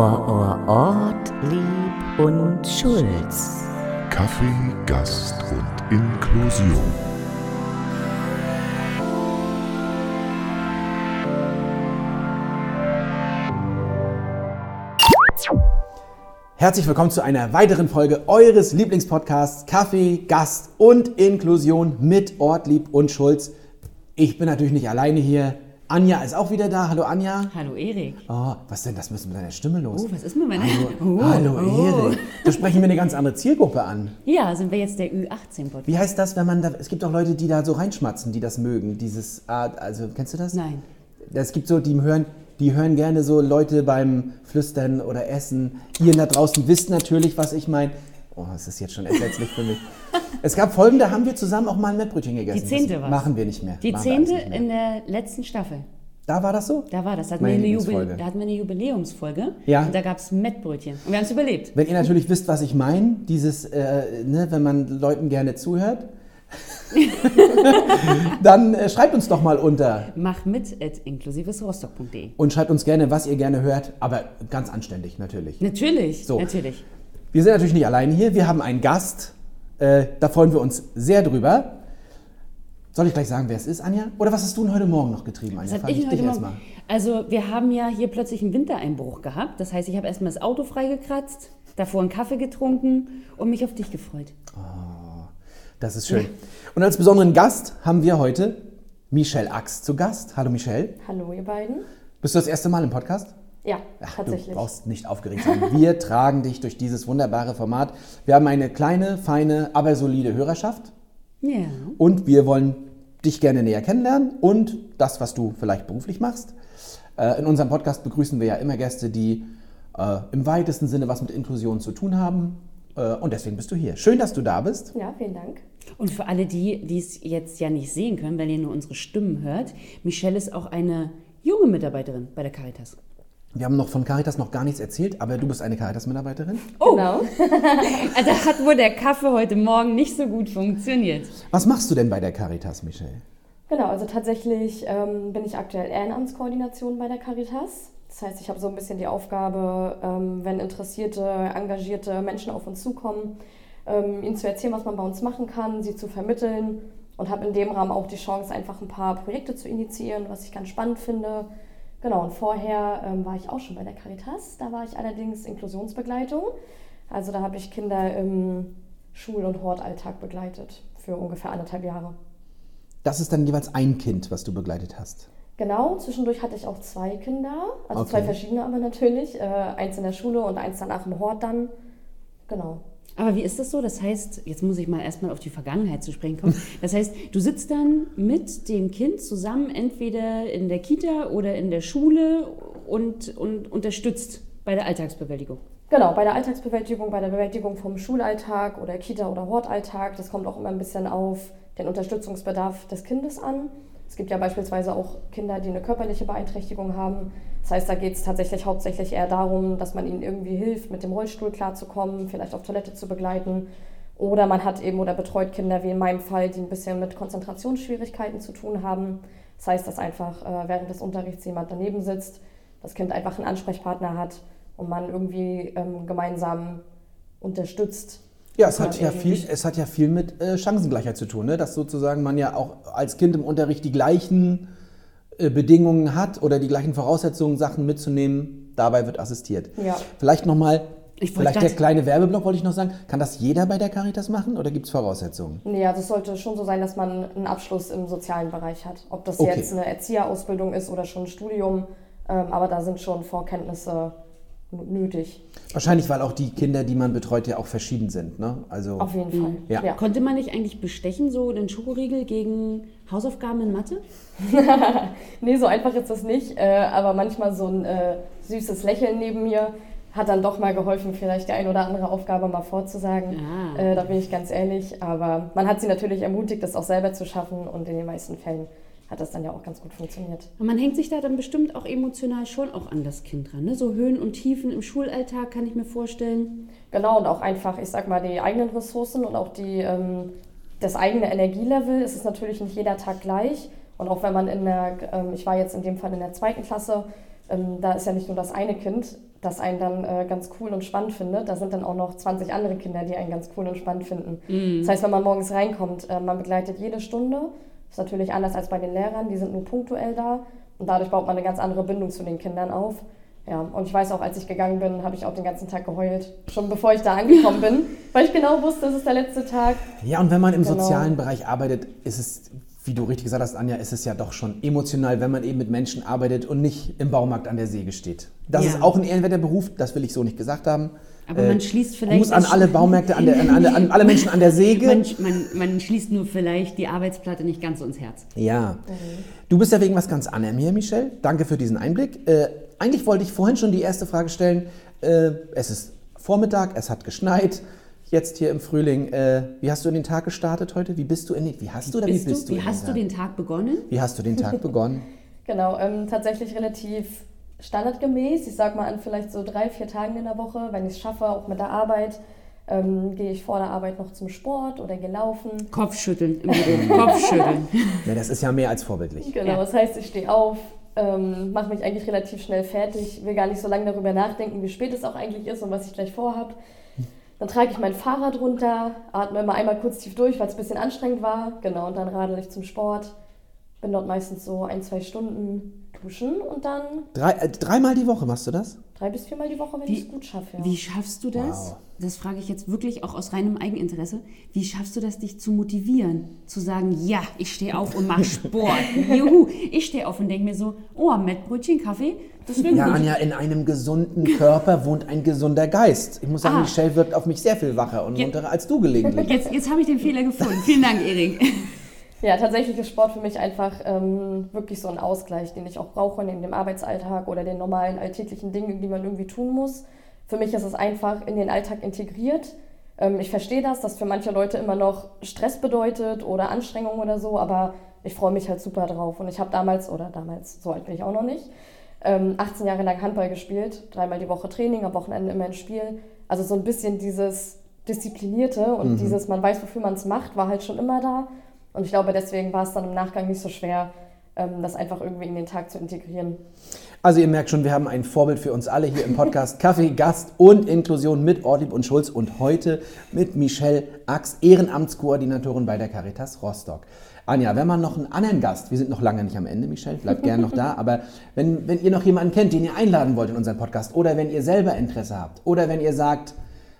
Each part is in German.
Or, or, Ort, Lieb und Schulz. Kaffee, Gast und Inklusion. Herzlich willkommen zu einer weiteren Folge eures Lieblingspodcasts Kaffee, Gast und Inklusion mit Ortlieb und Schulz. Ich bin natürlich nicht alleine hier. Anja ist auch wieder da. Hallo Anja. Hallo Erik. Oh, was denn? Das müssen mit deiner Stimme los. Oh, was ist mit meiner Hallo, Oh, Hallo oh. Erik. Du sprechen wir eine ganz andere Zielgruppe an. Ja, sind wir jetzt der Ü18-Podcast? Wie heißt das, wenn man da. Es gibt auch Leute, die da so reinschmatzen, die das mögen. Dieses. ah, Also, kennst du das? Nein. Es gibt so, die hören, die hören gerne so Leute beim Flüstern oder Essen. Ihr da draußen wisst natürlich, was ich meine. Oh, das ist jetzt schon entsetzlich für mich. Es gab Folgen, da haben wir zusammen auch mal ein Mettbrötchen gegessen. Die zehnte war's. Machen wir nicht mehr. Die Machen zehnte mehr. in der letzten Staffel. Da war das so? Da war das. Da hatten, wir eine, Jubil da hatten wir eine Jubiläumsfolge. Ja. Und da gab es Mettbrötchen. Und wir haben es überlebt. Wenn ihr natürlich wisst, was ich meine, dieses, äh, ne, wenn man Leuten gerne zuhört, dann äh, schreibt uns doch mal unter Mach mit at inklusivesrostock.de. und schreibt uns gerne, was ihr gerne hört, aber ganz anständig natürlich. Natürlich, So. natürlich. Wir sind natürlich nicht alleine hier, wir haben einen Gast, äh, da freuen wir uns sehr drüber. Soll ich gleich sagen, wer es ist, Anja? Oder was hast du denn heute Morgen noch getrieben, Anja? Was Frag ich dich heute erst Morgen? Also wir haben ja hier plötzlich einen Wintereinbruch gehabt. Das heißt, ich habe erstmal das Auto freigekratzt, davor einen Kaffee getrunken und mich auf dich gefreut. Das ist schön. Und als besonderen Gast haben wir heute Michelle Ax zu Gast. Hallo Michelle. Hallo, ihr beiden. Bist du das erste Mal im Podcast? Ja, Ach, tatsächlich. Du brauchst nicht aufgeregt sein. Wir tragen dich durch dieses wunderbare Format. Wir haben eine kleine, feine, aber solide Hörerschaft. Ja. Und wir wollen dich gerne näher kennenlernen und das, was du vielleicht beruflich machst. Äh, In unserem Podcast begrüßen wir ja immer Gäste, die äh, im weitesten Sinne was mit Inklusion zu tun haben. Äh, Und deswegen bist du hier. Schön, dass du da bist. Ja, vielen Dank. Und für alle die, die es jetzt ja nicht sehen können, weil ihr nur unsere Stimmen hört, Michelle ist auch eine junge Mitarbeiterin bei der Caritas. Wir haben noch von Caritas noch gar nichts erzählt, aber du bist eine Caritas-Mitarbeiterin. Genau. Also hat wohl der Kaffee heute Morgen nicht so gut funktioniert. Was machst du denn bei der Caritas, Michelle? Genau, also tatsächlich ähm, bin ich aktuell Ehrenamtskoordination bei der Caritas. Das heißt, ich habe so ein bisschen die Aufgabe, ähm, wenn interessierte, engagierte Menschen auf uns zukommen, ähm, ihnen zu erzählen, was man bei uns machen kann, sie zu vermitteln und habe in dem Rahmen auch die Chance, einfach ein paar Projekte zu initiieren, was ich ganz spannend finde. Genau, und vorher ähm, war ich auch schon bei der Caritas. Da war ich allerdings Inklusionsbegleitung. Also da habe ich Kinder im Schul- und Hortalltag begleitet für ungefähr anderthalb Jahre. Das ist dann jeweils ein Kind, was du begleitet hast. Genau, zwischendurch hatte ich auch zwei Kinder, also zwei Okay. verschiedene aber natürlich. Äh, eins in der Schule und eins danach im Hort dann. Genau. Aber wie ist das so? Das heißt, jetzt muss ich mal erstmal auf die Vergangenheit zu sprechen kommen. Das heißt, du sitzt dann mit dem Kind zusammen, entweder in der Kita oder in der Schule und, und unterstützt bei der Alltagsbewältigung. Genau, bei der Alltagsbewältigung, bei der Bewältigung vom Schulalltag oder Kita- oder Hortalltag, das kommt auch immer ein bisschen auf den Unterstützungsbedarf des Kindes an. Es gibt ja beispielsweise auch Kinder, die eine körperliche Beeinträchtigung haben. Das heißt, da geht es tatsächlich hauptsächlich eher darum, dass man ihnen irgendwie hilft, mit dem Rollstuhl klarzukommen, vielleicht auf Toilette zu begleiten. Oder man hat eben oder betreut Kinder, wie in meinem Fall, die ein bisschen mit Konzentrationsschwierigkeiten zu tun haben. Das heißt, dass einfach äh, während des Unterrichts jemand daneben sitzt, das Kind einfach einen Ansprechpartner hat und man irgendwie ähm, gemeinsam unterstützt. Ja, es hat ja viel, es hat ja viel mit äh, Chancengleichheit zu tun, ne? dass sozusagen man ja auch als Kind im Unterricht die gleichen äh, Bedingungen hat oder die gleichen Voraussetzungen, Sachen mitzunehmen. Dabei wird assistiert. Ja. Vielleicht nochmal, Ich vielleicht der kleine Werbeblock wollte ich noch sagen. Kann das jeder bei der Caritas machen oder gibt es Voraussetzungen? Nee, also es sollte schon so sein, dass man einen Abschluss im sozialen Bereich hat. Ob das Okay. jetzt eine Erzieherausbildung ist oder schon ein Studium, ähm, aber da sind schon Vorkenntnisse nötig. Wahrscheinlich, weil auch die Kinder, die man betreut, ja auch verschieden sind. Ne? Also, Auf jeden Fall. Ja. Ja. Konnte man nicht eigentlich bestechen, so den Schokoriegel gegen Hausaufgaben in Mathe? Nee, so einfach ist das nicht, äh, aber manchmal so ein äh, süßes Lächeln neben mir hat dann doch mal geholfen, vielleicht die ein oder andere Aufgabe mal vorzusagen. Ah. Äh, da bin ich ganz ehrlich. Aber man hat sie natürlich ermutigt, das auch selber zu schaffen und in den meisten Fällen hat das dann ja auch ganz gut funktioniert. Und man hängt sich da dann bestimmt auch emotional schon auch an das Kind dran. Ne? So Höhen und Tiefen im Schulalltag kann ich mir vorstellen. Genau, und auch einfach, ich sag mal, die eigenen Ressourcen und auch die, ähm, das eigene Energielevel. Es ist natürlich nicht jeder Tag gleich. Und auch wenn man in der, ähm, ich war jetzt in dem Fall in der zweiten Klasse, ähm, da ist ja nicht nur das eine Kind, das einen dann äh, ganz cool und spannend findet. Da sind dann auch noch 20 andere Kinder, die einen ganz cool und spannend finden. Das heißt, wenn man morgens reinkommt, äh, man begleitet jede Stunde. Ist natürlich anders als bei den Lehrern, die sind nur punktuell da. Und dadurch baut man eine ganz andere Bindung zu den Kindern auf. Ja, und ich weiß auch, als ich gegangen bin, habe ich auch den ganzen Tag geheult. Schon bevor ich da angekommen bin, weil ich genau wusste, es ist der letzte Tag. Ja, und wenn man im Genau. sozialen Bereich arbeitet, ist es, wie du richtig gesagt hast, Anja, ist es ja doch schon emotional, wenn man eben mit Menschen arbeitet und nicht im Baumarkt an der Säge steht. Das Ja. ist auch ein ehrenwerter Beruf, das will ich so nicht gesagt haben. Aber man schließt vielleicht Gruß an das- alle Baumärkte, an, der, an, an, an alle Menschen an der Säge. Man, man, man schließt nur vielleicht die Arbeitsplatte nicht ganz so ins Herz. Ja. Du bist ja wegen was ganz anderem hier, Michelle. Danke für diesen Einblick. Äh, eigentlich wollte ich vorhin schon die erste Frage stellen. Äh, es ist Vormittag, es hat geschneit. Jetzt hier im Frühling. Äh, wie hast du in den Tag gestartet heute? Wie bist du in den, Wie hast du oder Bist wie bist du, du? wie in hast du Tag? den Tag begonnen? Wie hast du den Tag begonnen? Genau, ähm, tatsächlich relativ standardgemäß. Ich sag mal an vielleicht so drei, vier Tagen in der Woche, wenn ich es schaffe, auch mit der Arbeit, ähm, gehe ich vor der Arbeit noch zum Sport oder gehe laufen. Kopfschütteln im Büro. Kopfschütteln. Ja, das ist ja mehr als vorbildlich. Genau, Ja. das heißt, ich stehe auf, ähm, mache mich eigentlich relativ schnell fertig, will gar nicht so lange darüber nachdenken, wie spät es auch eigentlich ist und was ich gleich vorhab. Dann trage ich mein Fahrrad runter, atme immer einmal kurz tief durch, weil es ein bisschen anstrengend war. Genau, und dann radel ich zum Sport. Bin dort meistens so ein, zwei Stunden duschen und dann Drei, äh, dreimal die Woche machst du das? drei bis viermal die Woche, wenn Wie- ich es gut schaffe. Ja. Wie schaffst du das? Wow. Das frage ich jetzt wirklich auch aus reinem Eigeninteresse. Wie schaffst du das, dich zu motivieren? Zu sagen, ja, ich stehe auf und mache Sport. Juhu. Ich stehe auf und denke mir so, oh, Mettbrötchen, Kaffee, das wäre Ja, gut. Anja, in einem gesunden Körper wohnt ein gesunder Geist. Ich muss sagen, Ah. Michelle wirkt auf mich sehr viel wacher und Ja. munterer als du gelegentlich. Jetzt, jetzt habe ich den Fehler gefunden. Vielen Dank, Erik. Ja, tatsächlich ist Sport für mich einfach ähm, wirklich so ein Ausgleich, den ich auch brauche neben dem Arbeitsalltag oder den normalen alltäglichen Dingen, die man irgendwie tun muss. Für mich ist es einfach in den Alltag integriert. Ähm, ich verstehe das, dass für manche Leute immer noch Stress bedeutet oder Anstrengung oder so, aber ich freue mich halt super drauf. Und ich habe damals, oder damals, so alt bin ich auch noch nicht, ähm, 18 Jahre lang Handball gespielt, dreimal die Woche Training, am Wochenende immer ein Spiel. Also so ein bisschen dieses Disziplinierte und dieses, man weiß, wofür man es macht, war halt schon immer da. Und ich glaube, deswegen war es dann im Nachgang nicht so schwer, ähm, das einfach irgendwie in den Tag zu integrieren. Also ihr merkt schon, wir haben ein Vorbild für uns alle hier im Podcast Kaffee, Gast und Inklusion mit Ortlieb und Schulz und heute mit Michelle Ax, Ehrenamtskoordinatorin bei der Caritas Rostock. Anja, wenn man noch einen anderen Gast, wir sind noch lange nicht am Ende, Michelle, bleibt gerne noch da, aber wenn, wenn ihr noch jemanden kennt, den ihr einladen wollt in unseren Podcast oder wenn ihr selber Interesse habt oder wenn ihr sagt,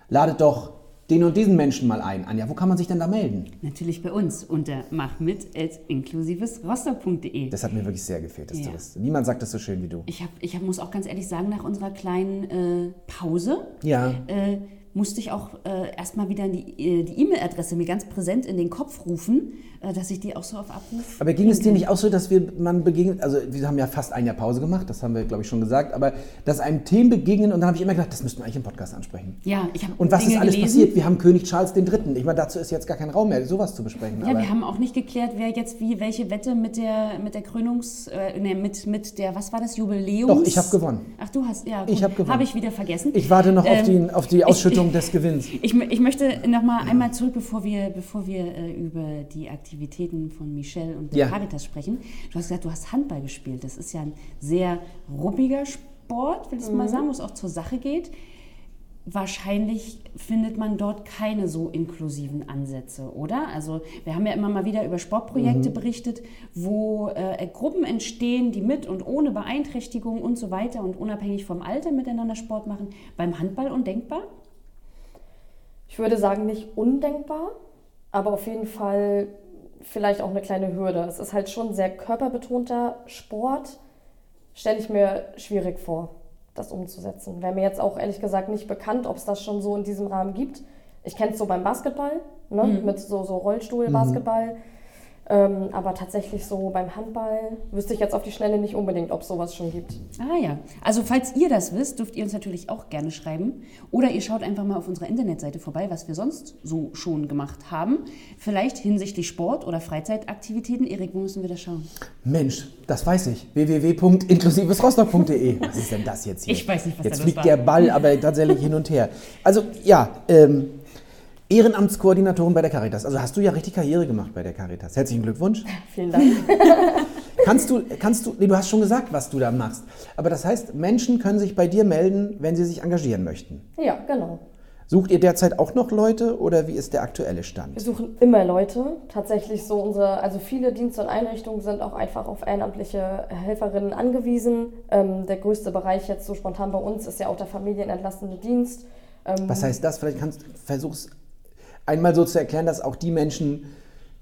ladet doch den und diesen Menschen mal ein. Anja, wo kann man sich denn da melden? Natürlich bei uns unter machmit.inklusivesrostock.de. Das hat mir wirklich sehr gefehlt, dass du Ja. das. Niemand sagt das so schön wie du. Ich, hab, ich hab, muss auch ganz ehrlich sagen, nach unserer kleinen äh, Pause Ja. äh, musste ich auch äh, erstmal wieder die äh, die E-Mail-Adresse mir ganz präsent in den Kopf rufen, dass ich die auch so auf Abruf. Aber ging es dir nicht auch so, dass wir man begegnet, also wir haben ja fast ein Jahr Pause gemacht, das haben wir glaube ich schon gesagt, aber dass einem Themen begegnen und dann habe ich immer gedacht, das müssten wir eigentlich im Podcast ansprechen. Ja, ich habe Und was Dinge ist alles gelesen. passiert? Wir haben König Charles III. Ich meine, dazu ist jetzt gar kein Raum mehr, sowas zu besprechen. Ja, wir haben auch nicht geklärt, wer jetzt wie welche Wette mit der mit der Krönungs äh, nee, mit mit der was war das Jubiläums? Doch, ich habe gewonnen. Ach, du hast ja. Ich hab gewonnen. Habe ich wieder vergessen. Ich warte noch auf, Ähm, die, auf die Ausschüttung des Gewinns. Ich, ich möchte noch mal einmal zurück, bevor wir, bevor wir äh, über die Aktivitäten von Michelle und der Ja. Caritas sprechen. Du hast gesagt, du hast Handball gespielt. Das ist ja ein sehr ruppiger Sport, will ich mal sagen, wo es auch zur Sache geht. Wahrscheinlich findet man dort keine so inklusiven Ansätze, oder? Also wir haben ja immer mal wieder über Sportprojekte berichtet, wo äh, Gruppen entstehen, die mit und ohne Beeinträchtigung und so weiter und unabhängig vom Alter miteinander Sport machen. Beim Handball undenkbar? Ich würde sagen, nicht undenkbar, aber auf jeden Fall vielleicht auch eine kleine Hürde. Es ist halt schon ein sehr körperbetonter Sport, stelle ich mir schwierig vor, das umzusetzen. Wäre mir jetzt auch ehrlich gesagt nicht bekannt, ob es das schon so in diesem Rahmen gibt. Ich kenne es so beim Basketball, ne? mit so, so Rollstuhl-Basketball. Ähm, aber tatsächlich so beim Handball wüsste ich jetzt auf die Schnelle nicht unbedingt, ob es sowas schon gibt. Ah ja, also falls ihr das wisst, dürft ihr uns natürlich auch gerne schreiben. Oder ihr schaut einfach mal auf unserer Internetseite vorbei, was wir sonst so schon gemacht haben. Vielleicht hinsichtlich Sport oder Freizeitaktivitäten. Erik, wo müssen wir das schauen? Mensch, das weiß ich. www.inklusivesrostock.de. Was ist denn das jetzt hier? Ich weiß nicht, was Jetzt da los fliegt war. der Ball aber tatsächlich hin und her. Also ja, ähm, Ehrenamtskoordinatorin bei der Caritas. Also hast du ja richtig Karriere gemacht bei der Caritas. Herzlichen Glückwunsch. Vielen Dank. Kannst du, kannst du, nee, du hast schon gesagt, was du da machst. Aber das heißt, Menschen können sich bei dir melden, wenn sie sich engagieren möchten. Ja, genau. Sucht ihr derzeit auch noch Leute oder wie ist der aktuelle Wir Stand? suchen immer Leute. Tatsächlich so unsere, also viele Dienste und Einrichtungen sind auch einfach auf ehrenamtliche Helferinnen angewiesen. Ähm, der größte Bereich jetzt so spontan bei uns ist ja auch der familienentlastende Dienst. Ähm, Was heißt das? Vielleicht kannst du versuch's einmal so zu erklären, dass auch die Menschen,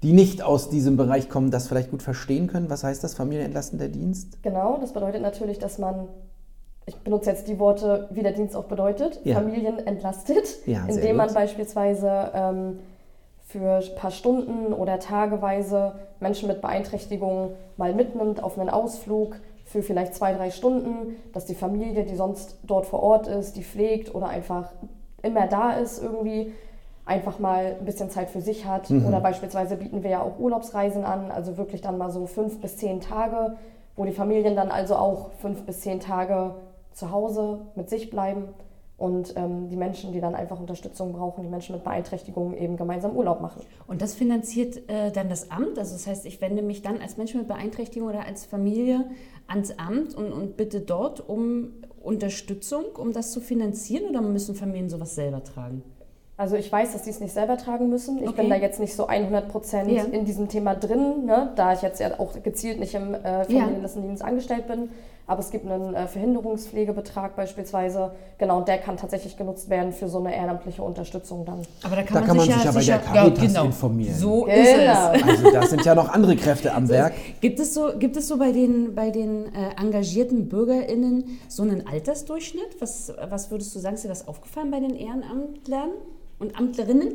die nicht aus diesem Bereich kommen, das vielleicht gut verstehen können. Was heißt das, familienentlastender Dienst? Genau, das bedeutet natürlich, dass man, ich benutze jetzt die Worte, wie der Dienst auch bedeutet, Ja. Familien entlastet, Ja, indem man beispielsweise ähm, für ein paar Stunden oder tageweise Menschen mit Beeinträchtigungen mal mitnimmt auf einen Ausflug für vielleicht zwei, drei Stunden, dass die Familie, die sonst dort vor Ort ist, die pflegt oder einfach immer da ist irgendwie, einfach mal ein bisschen Zeit für sich hat. Mhm. Oder beispielsweise bieten wir ja auch Urlaubsreisen an, also wirklich dann mal so fünf bis zehn Tage, wo die Familien dann also auch fünf bis zehn Tage zu Hause mit sich bleiben und ähm, die Menschen, die dann einfach Unterstützung brauchen, die Menschen mit Beeinträchtigungen eben gemeinsam Urlaub machen. Und das finanziert äh, dann das Amt? Also das heißt, ich wende mich dann als Mensch mit Beeinträchtigung oder als Familie ans Amt und, und bitte dort um Unterstützung, um das zu finanzieren oder müssen Familien sowas selber tragen? Also ich weiß, dass die es nicht selber tragen müssen. Ich Okay. bin da jetzt nicht so 100 Prozent Ja. in diesem Thema drin, ne? da ich jetzt ja auch gezielt nicht im äh, Familiendienst angestellt bin. Aber es gibt einen äh, Verhinderungspflegebetrag beispielsweise. Genau, und der kann tatsächlich genutzt werden für so eine ehrenamtliche Unterstützung dann. Aber da Da kann man sich ja bei der Caritas informieren. So Genau. ist es. Also da sind ja noch andere Kräfte am Werk. Gibt es so, gibt es so bei den, bei den äh, engagierten BürgerInnen so einen Altersdurchschnitt? Was, was würdest du sagen, ist dir das aufgefallen bei den Ehrenamtlern und Amtlerinnen?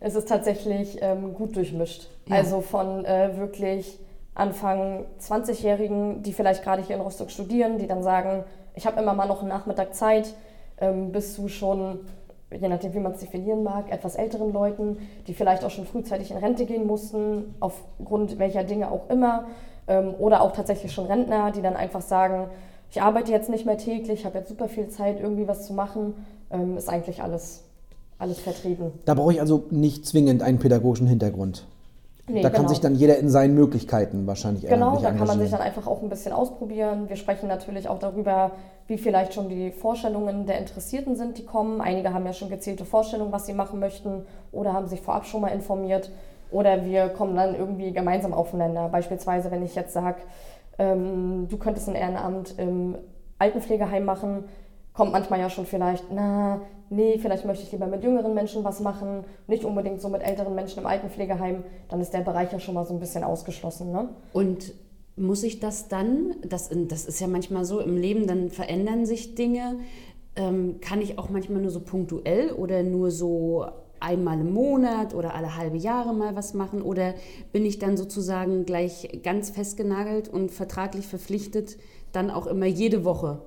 Es ist tatsächlich ähm, gut durchmischt. Ja. Also von äh, wirklich Anfang 20-Jährigen, die vielleicht gerade hier in Rostock studieren, die dann sagen, ich habe immer mal noch einen Nachmittag Zeit, ähm, bis zu schon, je nachdem wie man es definieren mag, etwas älteren Leuten, die vielleicht auch schon frühzeitig in Rente gehen mussten, aufgrund welcher Dinge auch immer. Ähm, oder auch tatsächlich schon Rentner, die dann einfach sagen, ich arbeite jetzt nicht mehr täglich, habe jetzt super viel Zeit, irgendwie was zu machen. Ähm, ist eigentlich alles, alles vertreten. Da brauche ich also nicht zwingend einen pädagogischen Hintergrund. Nee, da kann genau. sich dann jeder in seinen Möglichkeiten wahrscheinlich Genau, da kann man sich dann einfach auch ein bisschen ausprobieren. Wir sprechen natürlich auch darüber, wie vielleicht schon die Vorstellungen der Interessierten sind, die kommen. Einige haben ja schon gezielte Vorstellungen, was sie machen möchten oder haben sich vorab schon mal informiert. Oder wir kommen dann irgendwie gemeinsam aufeinander. Beispielsweise, wenn ich jetzt sage, ähm, du könntest ein Ehrenamt im Altenpflegeheim machen, kommt manchmal ja schon vielleicht, na, nee, vielleicht möchte ich lieber mit jüngeren Menschen was machen, nicht unbedingt so mit älteren Menschen im Altenpflegeheim, dann ist der Bereich ja schon mal so ein bisschen ausgeschlossen. Ne? Und muss ich das dann, das, das ist ja manchmal so im Leben, dann verändern sich Dinge. Ähm, kann ich auch manchmal nur so punktuell oder nur so einmal im Monat oder alle halbe Jahre mal was machen? Oder bin ich dann sozusagen gleich ganz festgenagelt und vertraglich verpflichtet, dann auch immer jede Woche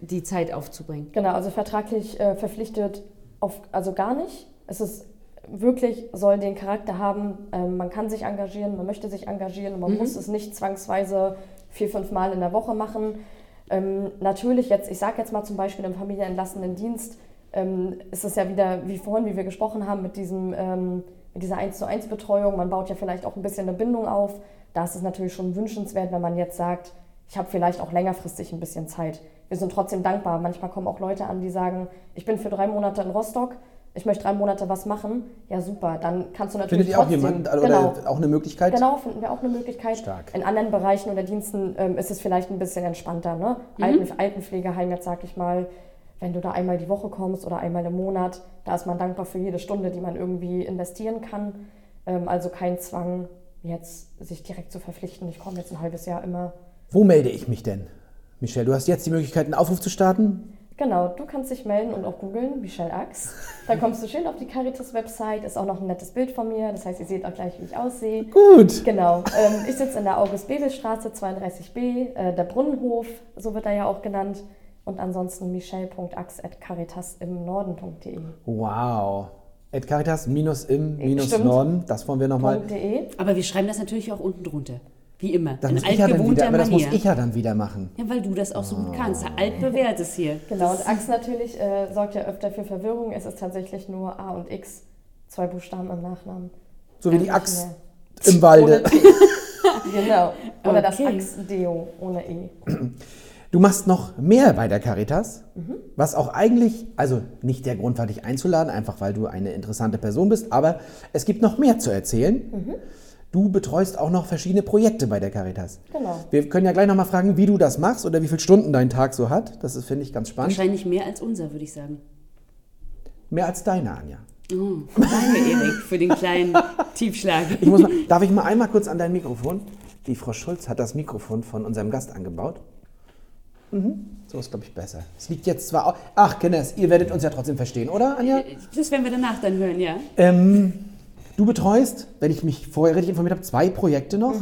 die Zeit aufzubringen? Genau, also vertraglich äh, verpflichtet auf, also gar nicht. Es ist wirklich, soll den Charakter haben, ähm, man kann sich engagieren, man möchte sich engagieren und man muss es nicht zwangsweise vier, fünf Mal in der Woche machen. Ähm, natürlich jetzt, ich sage jetzt mal zum Beispiel im familienentlastenden Dienst, ähm, ist es ja wieder, wie vorhin, wie wir gesprochen haben, mit, diesem, ähm, mit dieser 1 zu 1 Betreuung, man baut ja vielleicht auch ein bisschen eine Bindung auf. Da ist es natürlich schon wünschenswert, wenn man jetzt sagt, ich habe vielleicht auch längerfristig ein bisschen Zeit. Wir sind trotzdem dankbar. Manchmal kommen auch Leute an, die sagen, ich bin für drei Monate in Rostock, ich möchte drei Monate was machen. Ja, super, dann kannst du natürlich Findet ihr auch trotzdem, jemanden oder genau, auch eine Möglichkeit? Genau, finden wir auch eine Möglichkeit. Stark. In anderen Bereichen oder Diensten ähm, ist es vielleicht ein bisschen entspannter. Ne? Alten, Altenpflegeheim, jetzt sag ich mal, wenn du da einmal die Woche kommst oder einmal im Monat, da ist man dankbar für jede Stunde, die man irgendwie investieren kann. Ähm, also kein Zwang, jetzt sich direkt zu verpflichten. Ich komme jetzt ein halbes Jahr immer. Wo melde ich mich denn? Michelle, du hast jetzt die Möglichkeit, einen Aufruf zu starten. Genau, du kannst dich melden und auch googeln, Michelle Ax. Dann kommst du schön auf die Caritas-Website, ist auch noch ein nettes Bild von mir, das heißt, ihr seht auch gleich, wie ich aussehe. Gut. Genau, ähm, ich sitze in der August-Bebel-Straße 32b, äh, der Brunnenhof, so wird er ja auch genannt. Und ansonsten michelle.ax.caritas im Norden.de. Wow. At Caritas minus im minus Stimmt. Norden, das wollen wir nochmal. Aber wir schreiben das natürlich auch unten drunter. Wie immer. Das in muss ich ja dann wieder, aber das muss ich ja dann wieder machen. Ja, weil du das auch so gut kannst. Altbewährtes hier. Genau, und Ax natürlich äh, sorgt ja öfter für Verwirrung. Es ist tatsächlich nur A und X, zwei Buchstaben im Nachnamen. So wie die Axt im Walde. Genau. Oder das Okay. Axe-Deo ohne E. Du machst noch mehr bei der Caritas, was auch eigentlich, also nicht der Grund war, dich einzuladen, einfach weil du eine interessante Person bist, aber es gibt noch mehr zu erzählen. Du betreust auch noch verschiedene Projekte bei der Caritas. Genau. Wir können ja gleich nochmal fragen, wie du das machst oder wie viele Stunden dein Tag so hat. Das ist, finde ich, ganz spannend. Wahrscheinlich mehr als unser, würde ich sagen. Mehr als deine, Anja. Oh, danke, Erik, für den kleinen Tiefschlag. Ich muss mal, darf ich mal einmal kurz an dein Mikrofon? Die Frau Schulz hat das Mikrofon von unserem Gast angebaut. Mhm. So ist, glaube ich, besser. Es liegt jetzt zwar auch. Ach, Kenneth, ihr werdet uns ja trotzdem verstehen, oder, Anja? Das werden wir danach dann hören, ja. Ähm, du betreust, wenn ich mich vorher richtig informiert habe, zwei Projekte noch.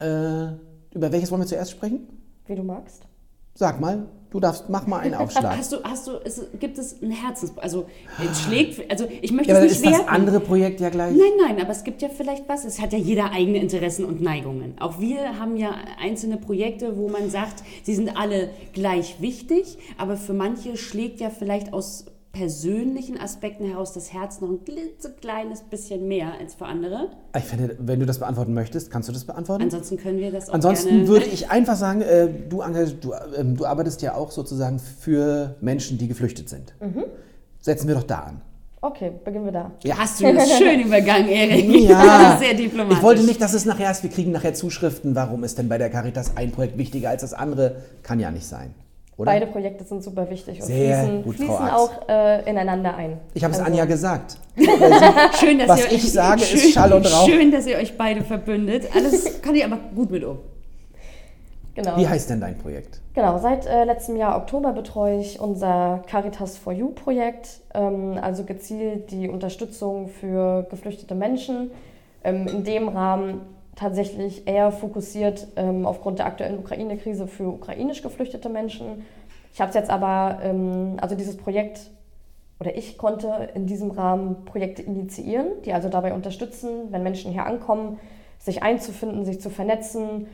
Äh, über welches wollen wir zuerst sprechen? Wie du magst. Sag mal, du darfst, mach mal einen Aufschlag. Hast du, hast du, es, gibt es ein Herzens... Also, es schlägt... Also, ich möchte ja, es nicht ist das werten. andere Projekt ja gleich. Nein, nein, aber es gibt ja vielleicht was. Es hat ja jeder eigene Interessen und Neigungen. Auch wir haben ja einzelne Projekte, wo man sagt, sie sind alle gleich wichtig, aber für manche schlägt ja vielleicht aus persönlichen Aspekten heraus das Herz noch ein klitzekleines bisschen mehr als für andere. Ich finde, wenn du das beantworten möchtest, kannst du das beantworten? Ansonsten können wir das auch Ansonsten gerne... würde ich einfach sagen, äh, du, Anke, du, ähm, du arbeitest ja auch sozusagen für Menschen, die geflüchtet sind. Setzen wir doch da an. Okay, beginnen wir da. Ja. Hast du das schön übergangen, Erik. Ja, Sehr diplomatisch. ich wollte nicht, dass es nachher ist, wir kriegen nachher Zuschriften, warum ist denn bei der Caritas ein Projekt wichtiger als das andere? Kann ja nicht sein, oder? Beide Projekte sind super wichtig und Sehr fließen, gut, fließen auch äh, ineinander ein. Ich habe es Also, Anja gesagt. Schön, dass Was ihr ich euch, sage, ist schön, Schall und Rauch. Schön, dass ihr euch beide verbündet. Alles kann ich aber gut mit um. Genau. Wie heißt denn dein Projekt? Genau, seit äh, letztem Jahr Oktober betreue ich unser Caritas for You Projekt, ähm, also gezielt die Unterstützung für geflüchtete Menschen. Ähm, in dem Rahmen tatsächlich eher fokussiert ähm, aufgrund der aktuellen Ukraine-Krise für ukrainisch geflüchtete Menschen. Ich habe es jetzt aber, ähm, also dieses Projekt oder ich konnte in diesem Rahmen Projekte initiieren, die also dabei unterstützen, wenn Menschen hier ankommen, sich einzufinden, sich zu vernetzen,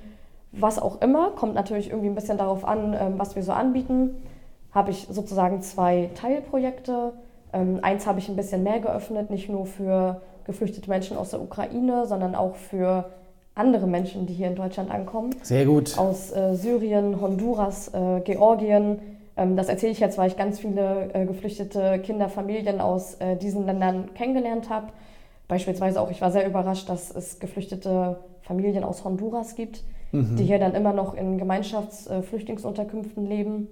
was auch immer. Kommt natürlich irgendwie ein bisschen darauf an, ähm, was wir so anbieten. Habe ich sozusagen zwei Teilprojekte. Ähm, eins habe ich ein bisschen mehr geöffnet, nicht nur für geflüchtete Menschen aus der Ukraine, sondern auch für andere Menschen, die hier in Deutschland ankommen Sehr gut. aus äh, Syrien, Honduras, äh, Georgien. Ähm, das erzähle ich jetzt, weil ich ganz viele äh, geflüchtete Kinder, Familien aus äh, diesen Ländern kennengelernt habe. Beispielsweise auch, ich war sehr überrascht, dass es geflüchtete Familien aus Honduras gibt, die hier dann immer noch in Gemeinschaftsflüchtlingsunterkünften leben.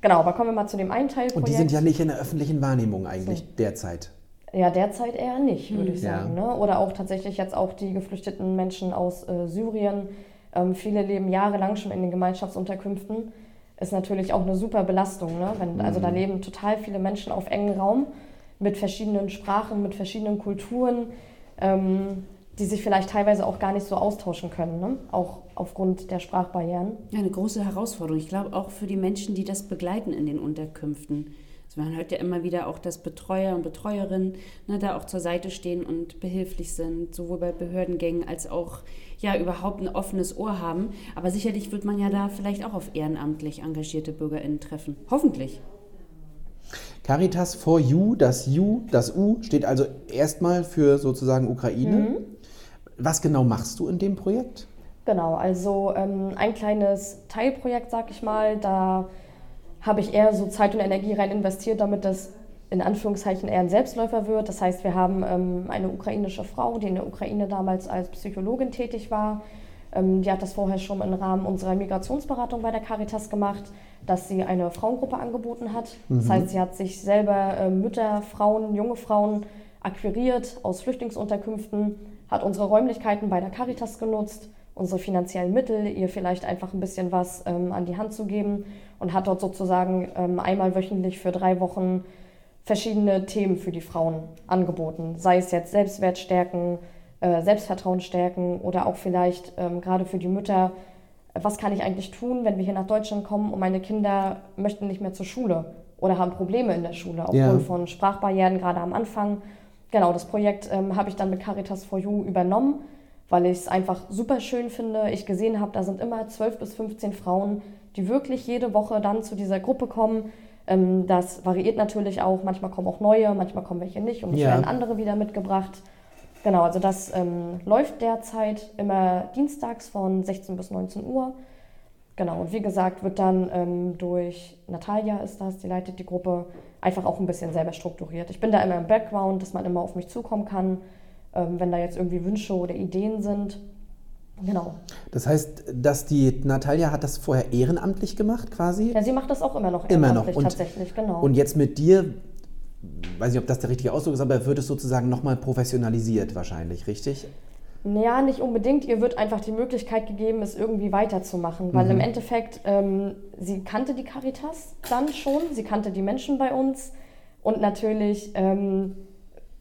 Genau, aber kommen wir mal zu dem einen Teilprojekt. Und die sind ja nicht in der öffentlichen Wahrnehmung eigentlich derzeit. Ja, derzeit eher nicht, würde ich Ja. sagen. Ne? Oder auch tatsächlich jetzt auch die geflüchteten Menschen aus äh, Syrien. Ähm, viele leben jahrelang schon in den Gemeinschaftsunterkünften. Ist natürlich auch eine super Belastung. Ne? Wenn, Also da leben total viele Menschen auf engem Raum mit verschiedenen Sprachen, mit verschiedenen Kulturen, ähm, die sich vielleicht teilweise auch gar nicht so austauschen können, ne? auch aufgrund der Sprachbarrieren. Ja, eine große Herausforderung. Ich glaube auch für die Menschen, die das begleiten in den Unterkünften. Also man hört ja immer wieder auch, dass Betreuer und Betreuerinnen ne, da auch zur Seite stehen und behilflich sind, sowohl bei Behördengängen als auch ja überhaupt ein offenes Ohr haben. Aber sicherlich wird man ja da vielleicht auch auf ehrenamtlich engagierte BürgerInnen treffen. Hoffentlich. Caritas for You, das U, das U steht also erstmal für sozusagen Ukraine. Was genau machst du in dem Projekt? Genau, also ähm, ein kleines Teilprojekt, sag ich mal, da habe ich eher so Zeit und Energie rein investiert, damit das in Anführungszeichen eher ein Selbstläufer wird. Das heißt, wir haben ähm, eine ukrainische Frau, die in der Ukraine damals als Psychologin tätig war. Ähm, die hat das vorher schon im Rahmen unserer Migrationsberatung bei der Caritas gemacht, dass sie eine Frauengruppe angeboten hat. Das heißt, sie hat sich selber äh, Mütter, Frauen, junge Frauen akquiriert aus Flüchtlingsunterkünften, hat unsere Räumlichkeiten bei der Caritas genutzt, unsere finanziellen Mittel, ihr vielleicht einfach ein bisschen was ähm, an die Hand zu geben und hat dort sozusagen ähm, einmal wöchentlich für drei Wochen verschiedene Themen für die Frauen angeboten. Sei es jetzt Selbstwert stärken, äh, Selbstvertrauen stärken oder auch vielleicht ähm, gerade für die Mütter, was kann ich eigentlich tun, wenn wir hier nach Deutschland kommen und meine Kinder möchten nicht mehr zur Schule oder haben Probleme in der Schule aufgrund Ja. von Sprachbarrieren gerade am Anfang. Genau, das Projekt ähm, habe ich dann mit Caritas for You übernommen, weil ich es einfach super schön finde. Ich gesehen habe, da sind immer 12 bis 15 Frauen, die wirklich jede Woche dann zu dieser Gruppe kommen. Ähm, das variiert natürlich auch. Manchmal kommen auch neue, manchmal kommen welche nicht und es Ja. werden andere wieder mitgebracht. Genau, also das ähm, läuft derzeit immer dienstags von 16 bis 19 Uhr. Genau, und wie gesagt, wird dann ähm, durch Natalia ist das, die leitet die Gruppe, einfach auch ein bisschen selber strukturiert. Ich bin da immer im Background, dass man immer auf mich zukommen kann, ähm, wenn da jetzt irgendwie Wünsche oder Ideen sind. Genau. Das heißt, dass die Natalia hat das vorher ehrenamtlich gemacht quasi? Ja, sie macht das auch immer noch Immer noch. ehrenamtlich Und- tatsächlich, genau. Und jetzt mit dir, weiß nicht, ob das der richtige Ausdruck ist, aber wird es sozusagen nochmal professionalisiert wahrscheinlich, richtig? Ja, nicht unbedingt. Ihr wird einfach die Möglichkeit gegeben, es irgendwie weiterzumachen. Weil im Endeffekt, ähm, sie kannte die Caritas dann schon, sie kannte die Menschen bei uns und natürlich, ähm,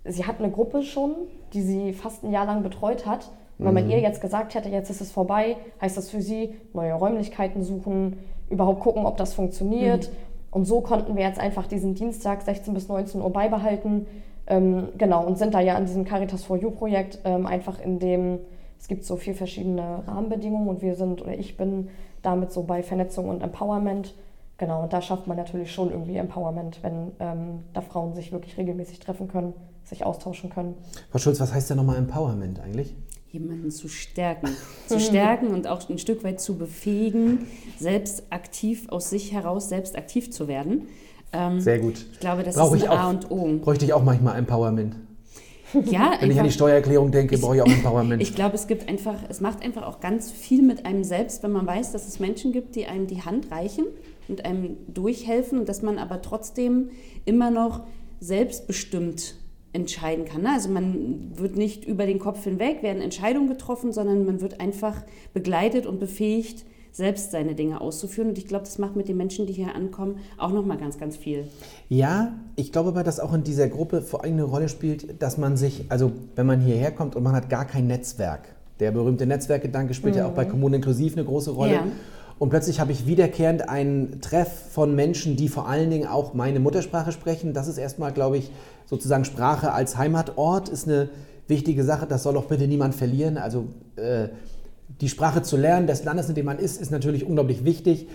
sie hat eine Gruppe schon, die sie fast ein Jahr lang betreut hat. Und wenn man ihr jetzt gesagt hätte, jetzt ist es vorbei, heißt das für sie, neue Räumlichkeiten suchen, überhaupt gucken, ob das funktioniert. Und so konnten wir jetzt einfach diesen Dienstag 16 bis 19 Uhr beibehalten. Ähm, genau, und sind da ja an diesem Caritas for You Projekt ähm, einfach in dem, es gibt so vier verschiedene Rahmenbedingungen und wir sind, oder ich bin damit so bei Vernetzung und Empowerment. Genau, und da schafft man natürlich schon irgendwie Empowerment, wenn ähm, da Frauen sich wirklich regelmäßig treffen können, sich austauschen können. Frau Schulz, was heißt denn nochmal Empowerment eigentlich? Jemanden zu stärken. Zu stärken und auch ein Stück weit zu befähigen, selbst aktiv aus sich heraus selbst aktiv zu werden. Ähm, Sehr gut. Ich glaube, das Brauche ist ich ein A auch. und O. Bräuchte ich auch manchmal Empowerment. Ja, Wenn ich an die einfach- Steuererklärung denke, brauche ich auch Empowerment. Ich glaube, es gibt einfach, es macht einfach auch ganz viel mit einem selbst, wenn man weiß, dass es Menschen gibt, die einem die Hand reichen und einem durchhelfen und dass man aber trotzdem immer noch selbstbestimmt entscheiden kann. ne? Also man wird nicht über den Kopf hinweg, werden Entscheidungen getroffen, sondern man wird einfach begleitet und befähigt, selbst seine Dinge auszuführen. Und ich glaube, das macht mit den Menschen, die hier ankommen, auch nochmal ganz, ganz viel. Ja, ich glaube aber, dass auch in dieser Gruppe vor allem eine Rolle spielt, dass man sich, also wenn man hierher kommt und man hat gar kein Netzwerk, der berühmte Netzwerkgedanke spielt ja auch bei Kommunen inklusiv eine große Rolle. Ja. Und plötzlich habe ich wiederkehrend einen Treff von Menschen, die vor allen Dingen auch meine Muttersprache sprechen. Das ist erstmal, glaube ich, sozusagen Sprache als Heimatort ist eine wichtige Sache. Das soll auch bitte niemand verlieren. Also äh, die Sprache zu lernen des Landes, in dem man ist, ist natürlich unglaublich wichtig.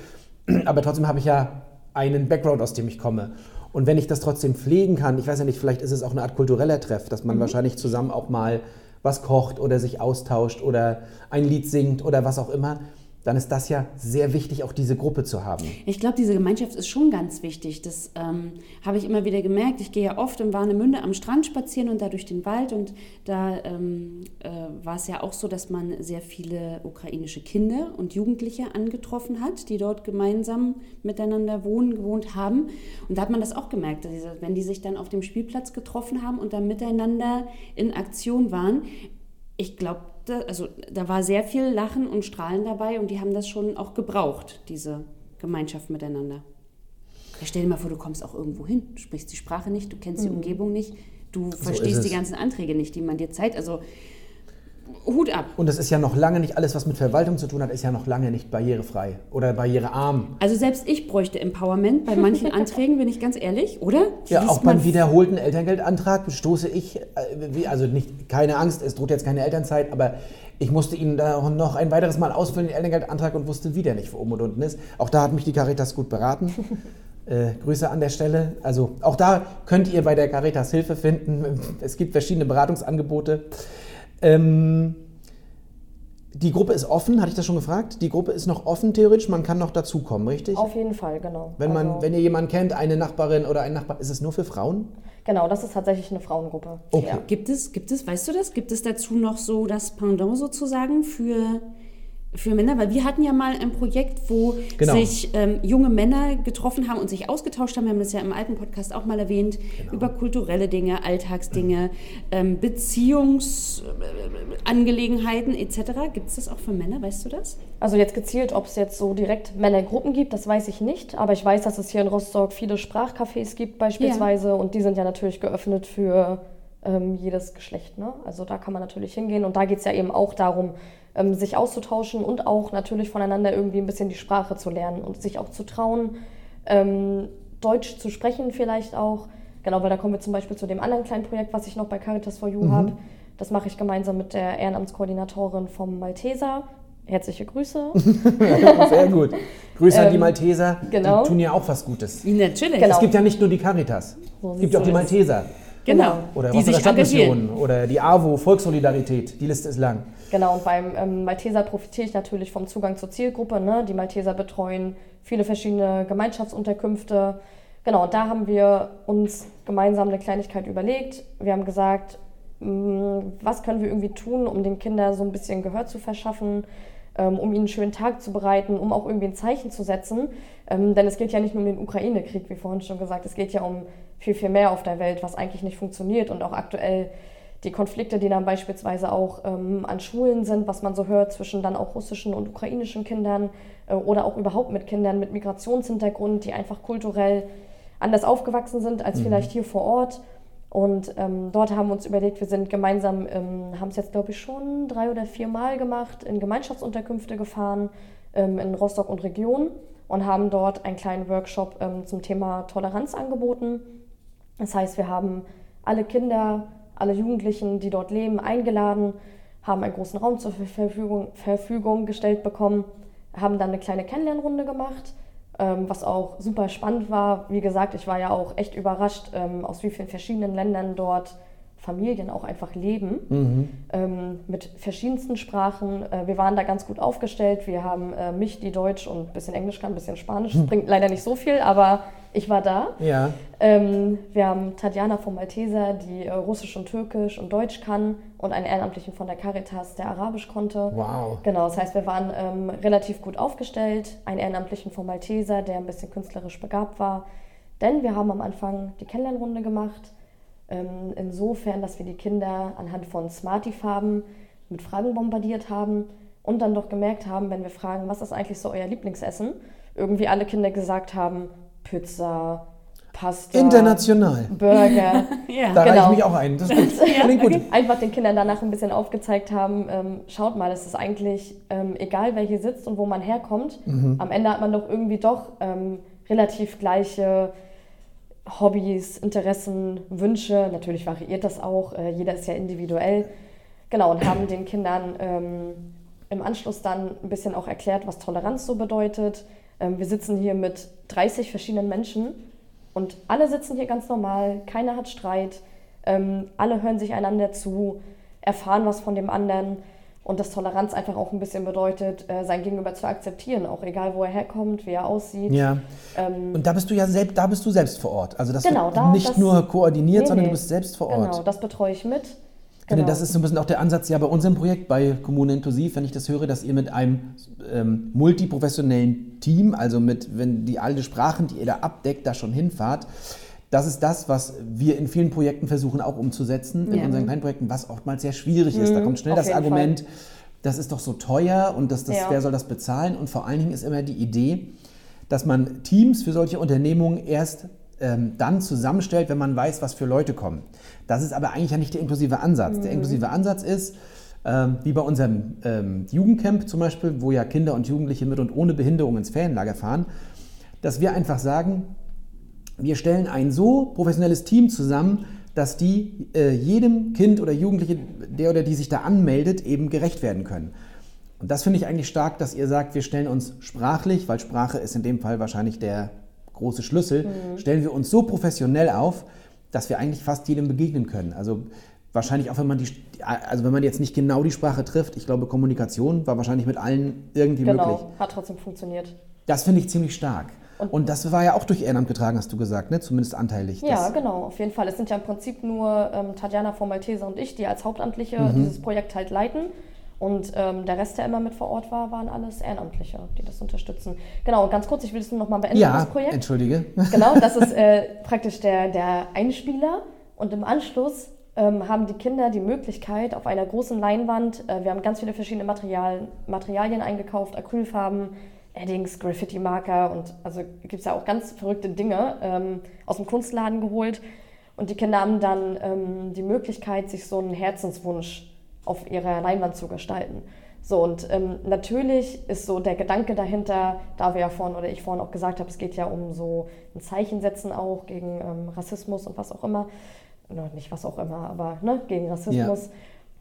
Aber trotzdem habe ich ja einen Background, aus dem ich komme. Und wenn ich das trotzdem pflegen kann, ich weiß ja nicht, vielleicht ist es auch eine Art kultureller Treff, dass man wahrscheinlich zusammen auch mal was kocht oder sich austauscht oder ein Lied singt oder was auch immer, dann ist das ja sehr wichtig, auch diese Gruppe zu haben. Ich glaube, diese Gemeinschaft ist schon ganz wichtig. Das ähm, habe ich immer wieder gemerkt. Ich gehe ja oft in Warnemünde am Strand spazieren und da durch den Wald. Und da ähm, äh, war es ja auch so, dass man sehr viele ukrainische Kinder und Jugendliche angetroffen hat, die dort gemeinsam miteinander wohnen, gewohnt haben. Und da hat man das auch gemerkt, dass diese, wenn die sich dann auf dem Spielplatz getroffen haben und dann miteinander in Aktion waren. Ich glaube, also, da war sehr viel Lachen und Strahlen dabei und die haben das schon auch gebraucht, diese Gemeinschaft miteinander. Ja, stell dir mal vor, du kommst auch irgendwo hin, du sprichst die Sprache nicht, du kennst die Umgebung nicht, du ist verstehst die ganzen Anträge nicht, die man dir zeigt. Also Hut ab. Und das ist ja noch lange nicht alles, was mit Verwaltung zu tun hat, ist ja noch lange nicht barrierefrei oder barrierearm. Also selbst ich bräuchte Empowerment bei manchen Anträgen, bin ich ganz ehrlich, oder? Ja, Liest auch beim wiederholten Elterngeldantrag stoße ich, äh, also nicht, keine Angst, es droht jetzt keine Elternzeit, aber ich musste Ihnen da noch ein weiteres Mal ausfüllen, den Elterngeldantrag und wusste wieder nicht, wo oben und unten ist. Auch da hat mich die Caritas gut beraten. Äh, Grüße an der Stelle. Also auch da könnt ihr bei der Caritas Hilfe finden. Es gibt verschiedene Beratungsangebote. Ähm, die Gruppe ist offen, hatte ich das schon gefragt? Die Gruppe ist noch offen theoretisch, man kann noch dazukommen, richtig? Auf jeden Fall, genau. Wenn, man, Also- wenn ihr jemanden kennt, eine Nachbarin oder ein Nachbar, ist es nur für Frauen? Genau, das ist tatsächlich eine Frauengruppe. Okay. Ja. Gibt es, gibt es, weißt du das? Gibt es dazu noch so das Pendant sozusagen für, für Männer? Weil wir hatten ja mal ein Projekt, wo Genau. sich ähm, junge Männer getroffen haben und sich ausgetauscht haben. Wir haben das ja im alten Podcast auch mal erwähnt, Genau. über kulturelle Dinge, Alltagsdinge, ähm, Beziehungsangelegenheiten etc. Gibt es das auch für Männer? Weißt du das? Also jetzt gezielt, ob es jetzt so direkt Männergruppen gibt, das weiß ich nicht. Aber ich weiß, dass es hier in Rostock viele Sprachcafés gibt beispielsweise. Und die sind ja natürlich geöffnet für ähm, jedes Geschlecht. Ne? Also da kann man natürlich hingehen. Und da geht es ja eben auch darum, ähm, sich auszutauschen und auch natürlich voneinander irgendwie ein bisschen die Sprache zu lernen und sich auch zu trauen, ähm, Deutsch zu sprechen vielleicht auch. Genau, weil da kommen wir zum Beispiel zu dem anderen kleinen Projekt, was ich noch bei Caritas for You habe. Das mache ich gemeinsam mit der Ehrenamtskoordinatorin vom Malteser. Herzliche Grüße. Sehr gut. Grüße an die Ähm, Malteser, genau. die tun ja auch was Gutes. Natürlich. Genau. Es gibt ja nicht nur die Caritas, So es gibt ja auch die. Malteser. Genau. Oder die sich engagieren. oder die AWO, Volkssolidarität. Die Liste ist lang. Genau, und beim ähm, Malteser profitiere ich natürlich vom Zugang zur Zielgruppe. Ne? Die Malteser betreuen viele verschiedene Gemeinschaftsunterkünfte. Genau, und da haben wir uns gemeinsam eine Kleinigkeit überlegt. Wir haben gesagt, mh, was können wir irgendwie tun, um den Kindern so ein bisschen Gehör zu verschaffen, ähm, um ihnen einen schönen Tag zu bereiten, um auch irgendwie ein Zeichen zu setzen. Ähm, denn es geht ja nicht nur um den Ukraine-Krieg, wie vorhin schon gesagt, es geht ja um viel, viel mehr auf der Welt, was eigentlich nicht funktioniert und auch aktuell die Konflikte, die dann beispielsweise auch ähm, an Schulen sind, was man so hört zwischen dann auch russischen und ukrainischen Kindern äh, oder auch überhaupt mit Kindern mit Migrationshintergrund, die einfach kulturell anders aufgewachsen sind als vielleicht hier vor Ort. Und ähm, dort haben wir uns überlegt, wir sind gemeinsam, ähm, haben es jetzt glaube ich schon drei oder vier Mal gemacht, in Gemeinschaftsunterkünfte gefahren, ähm, in Rostock und Region und haben dort einen kleinen Workshop ähm, zum Thema Toleranz angeboten. Das heißt, wir haben alle Kinder, alle Jugendlichen, die dort leben, eingeladen, haben einen großen Raum zur Verfügung, Verfügung gestellt bekommen, haben dann eine kleine Kennenlernrunde gemacht, ähm, was auch super spannend war. Wie gesagt, ich war ja auch echt überrascht, ähm, aus wie vielen verschiedenen Ländern dort Familien auch einfach leben, ähm, mit verschiedensten Sprachen. Äh, wir waren da ganz gut aufgestellt. Wir haben äh, mich, die Deutsch und ein bisschen Englisch kann, ein bisschen Spanisch. Das bringt leider nicht so viel, aber ich war da. Ja. Ähm, wir haben Tatjana vom Malteser, die äh, Russisch und Türkisch und Deutsch kann und einen Ehrenamtlichen von der Caritas, der Arabisch konnte. Wow. Genau, das heißt, wir waren ähm, relativ gut aufgestellt. Einen Ehrenamtlichen vom Malteser, der ein bisschen künstlerisch begabt war. Denn wir haben am Anfang die Kennenlernrunde gemacht. Ähm, insofern, dass wir die Kinder anhand von Smarty-Farben mit Fragen bombardiert haben und dann doch gemerkt haben, wenn wir fragen, was ist eigentlich so euer Lieblingsessen, irgendwie alle Kinder gesagt haben, Pizza, Pasta, International. Burger. Ja. Da reiche genau. ich mich auch ein. Das ist gut. Klingt gut. Einfach den Kindern danach ein bisschen aufgezeigt haben, ähm, schaut mal, es ist eigentlich ähm, egal, wer hier sitzt und wo man herkommt. Am Ende hat man doch irgendwie doch ähm, relativ gleiche Hobbys, Interessen, Wünsche. Natürlich variiert das auch, äh, jeder ist ja individuell. Genau, und haben den Kindern ähm, im Anschluss dann ein bisschen auch erklärt, was Toleranz so bedeutet. Ähm, wir sitzen hier mit 30 verschiedenen Menschen und alle sitzen hier ganz normal, keiner hat Streit, ähm, alle hören sich einander zu, erfahren was von dem anderen und dass Toleranz einfach auch ein bisschen bedeutet, äh, sein Gegenüber zu akzeptieren, auch egal wo er herkommt, wie er aussieht. Ja. Ähm, Und da bist du ja selbst, da bist du selbst vor Ort. Also das Genau, da- nicht das- nur koordiniert, Nee, sondern nee. du bist selbst vor Ort. Genau, das betreue ich mit. Ich finde, Genau. das ist so ein bisschen auch der Ansatz ja bei unserem Projekt bei Kommune Inklusiv, wenn ich das höre, dass ihr mit einem ähm, multiprofessionellen Team, also mit, wenn die alle Sprachen, die ihr da abdeckt, da schon hinfahrt. Das ist das, was wir in vielen Projekten versuchen auch umzusetzen, in Ja. unseren kleinen Projekten, was oftmals sehr schwierig ist. Da kommt schnell Mhm, das Argument, das ist doch so teuer und das, das, Ja. wer soll das bezahlen? Und vor allen Dingen ist immer die Idee, dass man Teams für solche Unternehmungen erst ähm, dann zusammenstellt, wenn man weiß, was für Leute kommen. Das ist aber eigentlich ja nicht der inklusive Ansatz. Der inklusive Ansatz ist, ähm, wie bei unserem ähm, Jugendcamp zum Beispiel, wo ja Kinder und Jugendliche mit und ohne Behinderung ins Ferienlager fahren, dass wir einfach sagen, wir stellen ein so professionelles Team zusammen, dass die äh, jedem Kind oder Jugendliche, der oder die sich da anmeldet, eben gerecht werden können. Und das finde ich eigentlich stark, dass ihr sagt, wir stellen uns sprachlich, weil Sprache ist in dem Fall wahrscheinlich der große Schlüssel, stellen wir uns so professionell auf, dass wir eigentlich fast jedem begegnen können. Also wahrscheinlich auch, wenn man die, also wenn man jetzt nicht genau die Sprache trifft, ich glaube, Kommunikation war wahrscheinlich mit allen irgendwie möglich. Genau, hat trotzdem funktioniert. Das finde ich ziemlich stark. Und, das war ja auch durch Ehrenamt getragen, hast du gesagt, ne? zumindest anteilig. Ja, genau, auf jeden Fall. Es sind ja im Prinzip nur ähm, Tatjana von Malteser und ich, die als Hauptamtliche Mhm. dieses Projekt halt leiten. Und ähm, der Rest, der immer mit vor Ort war, waren alles Ehrenamtliche, die das unterstützen. Genau, und ganz kurz, ich will es nur noch mal beenden, ja das Projekt. entschuldige. Genau, das ist äh, praktisch der, der Einspieler. Und im Anschluss ähm, haben die Kinder die Möglichkeit, auf einer großen Leinwand, äh, wir haben ganz viele verschiedene Materialien, Materialien eingekauft, Acrylfarben, Eddings, Graffiti-Marker und also gibt es ja auch ganz verrückte Dinge ähm, aus dem Kunstladen geholt. Und die Kinder haben dann ähm, die Möglichkeit, sich so einen Herzenswunsch auf ihrer Leinwand zu gestalten. So, und ähm, natürlich ist so der Gedanke dahinter, da wir ja vorhin oder ich vorhin auch gesagt habe, es geht ja um so ein Zeichen setzen auch gegen ähm, Rassismus und was auch immer. Oder nicht was auch immer, aber ne, gegen Rassismus.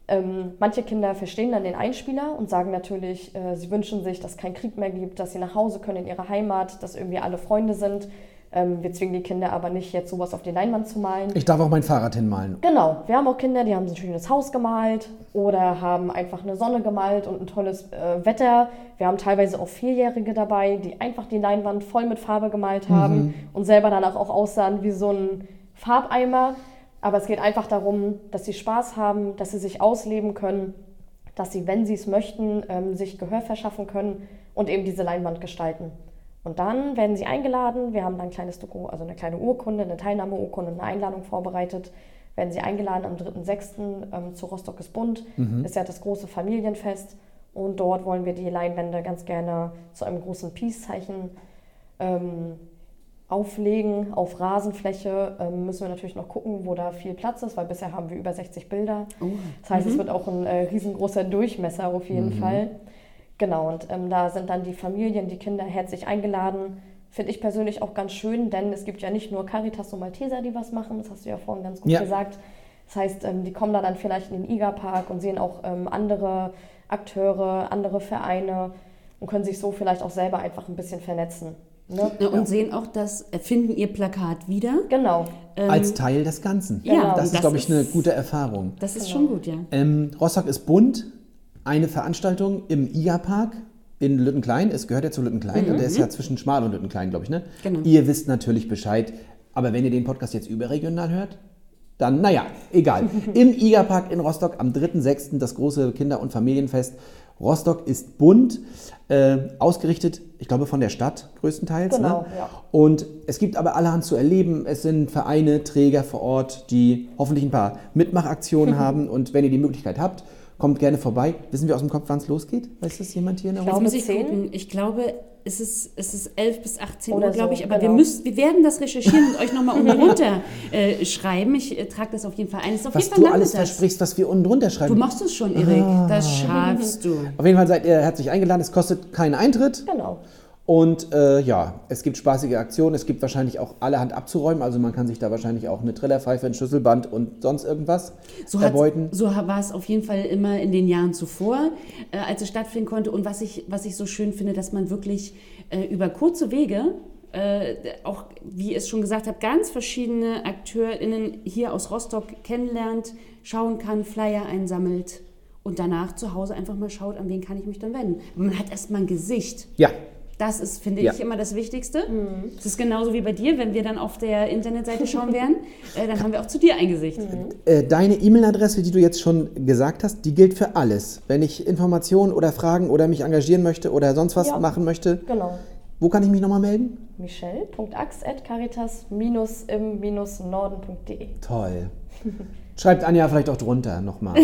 Ähm, manche Kinder verstehen dann den Einspieler und sagen natürlich, äh, sie wünschen sich, dass kein Krieg mehr gibt, dass sie nach Hause können in ihre Heimat, dass irgendwie alle Freunde sind. Ähm, wir zwingen die Kinder aber nicht, jetzt sowas auf die Leinwand zu malen. Ich darf auch mein Fahrrad hinmalen. Genau, wir haben auch Kinder, die haben ein schönes Haus gemalt oder haben einfach eine Sonne gemalt und ein tolles äh, Wetter. Wir haben teilweise auch Vierjährige dabei, die einfach die Leinwand voll mit Farbe gemalt haben und selber danach auch aussahen wie so ein Farbeimer. Aber es geht einfach darum, dass sie Spaß haben, dass sie sich ausleben können, dass sie, wenn sie es möchten, ähm, sich Gehör verschaffen können und eben diese Leinwand gestalten. Und dann werden sie eingeladen. Wir haben dann ein kleines Doku, also eine kleine Urkunde, eine Teilnahmeurkunde, eine Einladung vorbereitet. Werden sie eingeladen am 3.6. Ähm, zu Rostock ist bunt. Mhm. Ist ja das große Familienfest. Und dort wollen wir die Leinwände ganz gerne zu einem großen Peace-Zeichen ähm, auflegen. Auf Rasenfläche ähm, müssen wir natürlich noch gucken, wo da viel Platz ist, weil bisher haben wir über 60 Bilder. Oh. Das heißt, es wird auch ein äh, riesengroßer Durchmesser auf jeden Fall. Genau, und ähm, da sind dann die Familien, die Kinder herzlich eingeladen. Finde ich persönlich auch ganz schön, denn es gibt ja nicht nur Caritas und Malteser, die was machen, das hast du ja vorhin ganz gut Ja. gesagt. Das heißt, ähm, die kommen da dann vielleicht in den IGA-Park und sehen auch ähm, andere Akteure, andere Vereine und können sich so vielleicht auch selber einfach ein bisschen vernetzen. Ne? Ja, und sehen auch das, finden ihr Plakat wieder. Genau. Als Teil des Ganzen. ja, das und ist, das glaube ich, eine ist- gute Erfahrung. Das ist schon gut, ja. Ähm, Rostock ist bunt. Eine Veranstaltung im IA-Park in Lüttenklein. Es gehört ja zu Lüttenklein und der ist ja zwischen Schmal und Lüttenklein, glaube ich. Ne? Genau. Ihr wisst natürlich Bescheid. Aber wenn ihr den Podcast jetzt überregional hört, dann, naja, egal. Im IA-Park in Rostock am 3.6. das große Kinder- und Familienfest. Rostock ist bunt, äh, ausgerichtet, ich glaube, von der Stadt größtenteils. Genau, ne? ja. Und es gibt aber allerhand zu erleben. Es sind Vereine, Träger vor Ort, die hoffentlich ein paar Mitmachaktionen haben. Und wenn ihr die Möglichkeit habt, kommt gerne vorbei. Wissen wir aus dem Kopf, wann es losgeht? Weiß das jemand hier in der Ich Runde? muss ich 10? gucken. Ich glaube, es ist, es ist 11 bis 18 Oder Uhr, glaube so, ich. Aber wir, genau. müssen, wir werden das recherchieren und euch nochmal unten runter äh, schreiben. Ich äh, trage das auf jeden Fall ein. Es ist auf Was jeden Fall du alles nachmittags. versprichst, was wir unten drunter Du schreiben. machst es schon, Erik. Ah. Das schaffst du. Auf jeden Fall seid ihr herzlich eingeladen. Es kostet keinen Eintritt. Genau. Und äh, ja, es gibt spaßige Aktionen. Es gibt wahrscheinlich auch allerhand abzuräumen. Also man kann sich da wahrscheinlich auch eine Trillerpfeife, ein Schlüsselband und sonst irgendwas So, erbeuten. so war es auf jeden Fall immer in den Jahren zuvor, äh, als es stattfinden konnte. Und was ich, was ich so schön finde, dass man wirklich äh, über kurze Wege, äh, auch wie ich es schon gesagt habe, ganz verschiedene AkteurInnen hier aus Rostock kennenlernt, schauen kann, Flyer einsammelt und danach zu Hause einfach mal schaut, an wen kann ich mich dann wenden. Man hat erstmal ein Gesicht. Ja, Das ist, finde Ja. ich, immer das Wichtigste. Es ist genauso wie bei dir, wenn wir dann auf der Internetseite schauen werden, äh, dann haben wir auch zu dir ein Gesicht. Äh, Deine E-Mail-Adresse, die du jetzt schon gesagt hast, die gilt für alles. Wenn ich Informationen oder Fragen oder mich engagieren möchte oder sonst was Ja. machen möchte, Genau. wo kann ich mich nochmal melden? michelle.ax.caritas-im-norden.de Toll. Schreibt Anja vielleicht auch drunter nochmal.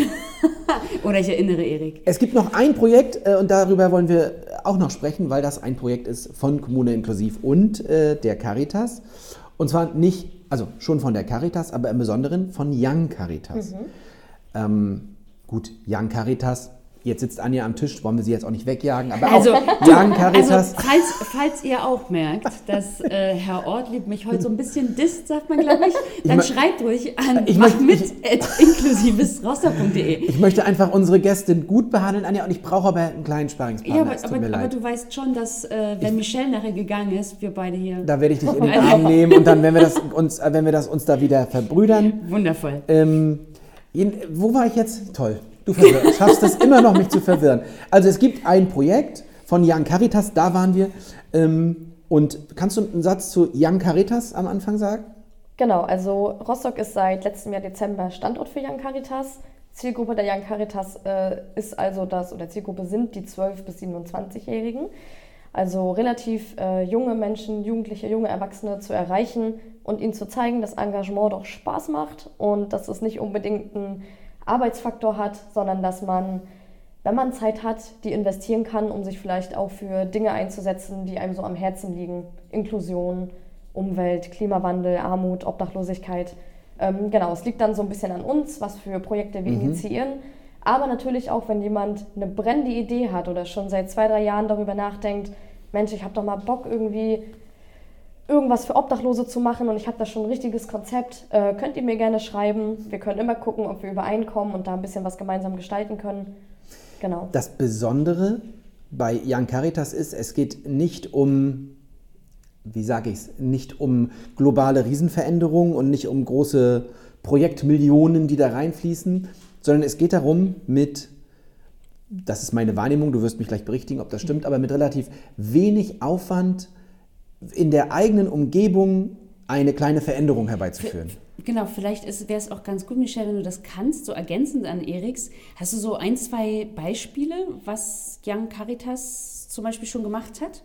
Oder ich erinnere Erik. Es gibt noch ein Projekt äh, und darüber wollen wir auch noch sprechen, weil das ein Projekt ist von Kommune Inklusiv und äh, der Caritas. Und zwar nicht, also schon von der Caritas, aber im Besonderen von Young Caritas. Ähm, gut, Young Caritas, jetzt sitzt Anja am Tisch, wollen wir sie jetzt auch nicht wegjagen, aber Also, auch Also, Caritas. falls, falls ihr auch merkt, dass äh, Herr Ortlieb mich heute so ein bisschen disst, sagt man, glaube ich, dann mö- schreibt ruhig an Ich mach mit inklusivesroster.de. ich möchte einfach unsere Gästin gut behandeln, Anja, und ich brauche aber einen kleinen Sparringspartner. Ja, aber, aber, aber leid. du weißt schon, dass äh, wenn Michelle nachher gegangen ist, wir beide hier. Da werde ich dich in den Arm nehmen und dann, wenn wir das uns, äh, wenn wir das uns da wieder verbrüdern, Wundervoll. Ähm, jeden- wo war ich jetzt? Toll. Du schaffst es immer noch, mich zu verwirren. Also es gibt ein Projekt von Young Caritas, da waren wir. Ähm, und kannst du einen Satz zu Young Caritas am Anfang sagen? Genau, also Rostock ist seit letztem Jahr Dezember Standort für Young Caritas. Zielgruppe der Young Caritas äh, ist also das, oder Zielgruppe sind die 12- bis 27-Jährigen. Also relativ äh, junge Menschen, Jugendliche, junge Erwachsene zu erreichen und ihnen zu zeigen, dass Engagement doch Spaß macht und dass es nicht unbedingt einen Arbeitsfaktor hat, sondern dass man, wenn man Zeit hat, die investieren kann, um sich vielleicht auch für Dinge einzusetzen, die einem so am Herzen liegen. Inklusion, Umwelt, Klimawandel, Armut, Obdachlosigkeit. Ähm, genau, es liegt dann so ein bisschen an uns, was für Projekte wir initiieren. Aber natürlich auch, wenn jemand eine brennende Idee hat oder schon seit zwei, drei Jahren darüber nachdenkt, Mensch, ich habe doch mal Bock irgendwie irgendwas für Obdachlose zu machen und ich habe da schon ein richtiges Konzept, äh, könnt ihr mir gerne schreiben. Wir können immer gucken, ob wir übereinkommen und da ein bisschen was gemeinsam gestalten können. Genau. Das Besondere bei Young Caritas ist, es geht nicht um wie sage ich es, nicht um globale Riesenveränderungen und nicht um große Projektmillionen, die da reinfließen, sondern es geht darum, mit, das ist meine Wahrnehmung, du wirst mich gleich berichtigen, ob das stimmt, aber mit relativ wenig Aufwand in der eigenen Umgebung eine kleine Veränderung herbeizuführen. Genau, vielleicht wäre es auch ganz gut, Michelle, wenn du das kannst, so ergänzend an Eriks. Hast du so ein, zwei Beispiele, was Young Caritas zum Beispiel schon gemacht hat?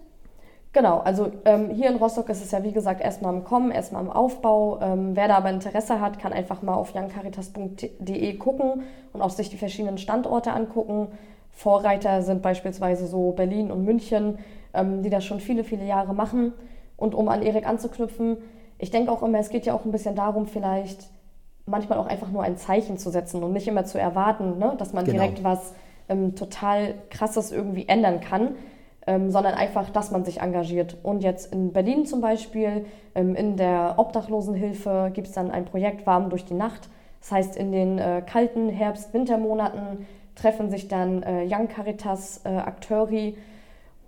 Genau, also ähm, hier in Rostock ist es ja wie gesagt erstmal im Kommen, erstmal im Aufbau. Ähm, wer da aber Interesse hat, kann einfach mal auf youngcaritas.de gucken und auch sich die verschiedenen Standorte angucken. Vorreiter sind beispielsweise so Berlin und München, ähm, die das schon viele, viele Jahre machen. Und um an Erik anzuknüpfen, ich denke auch immer, es geht ja auch ein bisschen darum, vielleicht manchmal auch einfach nur ein Zeichen zu setzen und nicht immer zu erwarten, ne, dass man genau. direkt was ähm, total Krasses irgendwie ändern kann, ähm, sondern einfach, dass man sich engagiert. Und jetzt in Berlin zum Beispiel, ähm, in der Obdachlosenhilfe gibt es dann ein Projekt Warm durch die Nacht. Das heißt, in den äh, kalten Herbst-Wintermonaten treffen sich dann äh, Young Caritas äh, Akteuri,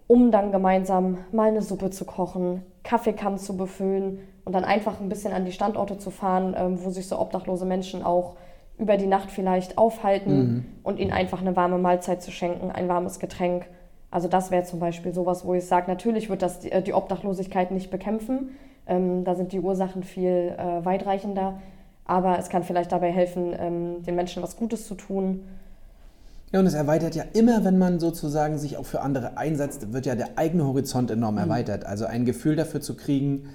um dann gemeinsam mal eine Suppe zu kochen, Kaffeekannen zu befüllen und dann einfach ein bisschen an die Standorte zu fahren, ähm, wo sich so obdachlose Menschen auch über die Nacht vielleicht aufhalten mhm. und ihnen einfach eine warme Mahlzeit zu schenken, ein warmes Getränk. Also das wäre zum Beispiel sowas, wo ich sage, natürlich wird das die, äh, die Obdachlosigkeit nicht bekämpfen. Ähm, da sind die Ursachen viel äh, weitreichender. Aber es kann vielleicht dabei helfen, ähm, den Menschen was Gutes zu tun. Ja, und es erweitert ja immer, wenn man sozusagen sich auch für andere einsetzt, wird ja der eigene Horizont enorm mhm. erweitert. Also ein Gefühl dafür zu kriegen,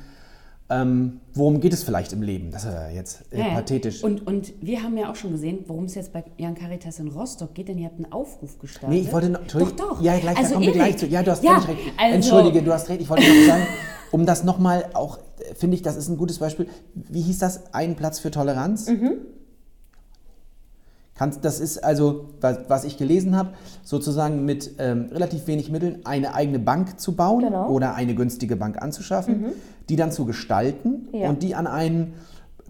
ähm, worum geht es vielleicht im Leben? Das ist ja jetzt äh, ja, pathetisch. Und, und wir haben ja auch schon gesehen, worum es jetzt bei Jan Caritas in Rostock geht, denn ihr habt einen Aufruf gestartet. Nee, ich wollte noch. Doch, doch. Ja, gleich, also da kommen wir gleich zu. Ja, du hast ja, recht. Also, Entschuldige, du hast recht. Ich wollte noch sagen, um das nochmal auch, finde ich, das ist ein gutes Beispiel. Wie hieß das? Ein Platz für Toleranz? Mhm. Kannst, das ist also, was, was ich gelesen habe, sozusagen mit ähm, relativ wenig Mitteln eine eigene Bank zu bauen genau. oder eine günstige Bank anzuschaffen, mhm. die dann zu gestalten ja. und die an einen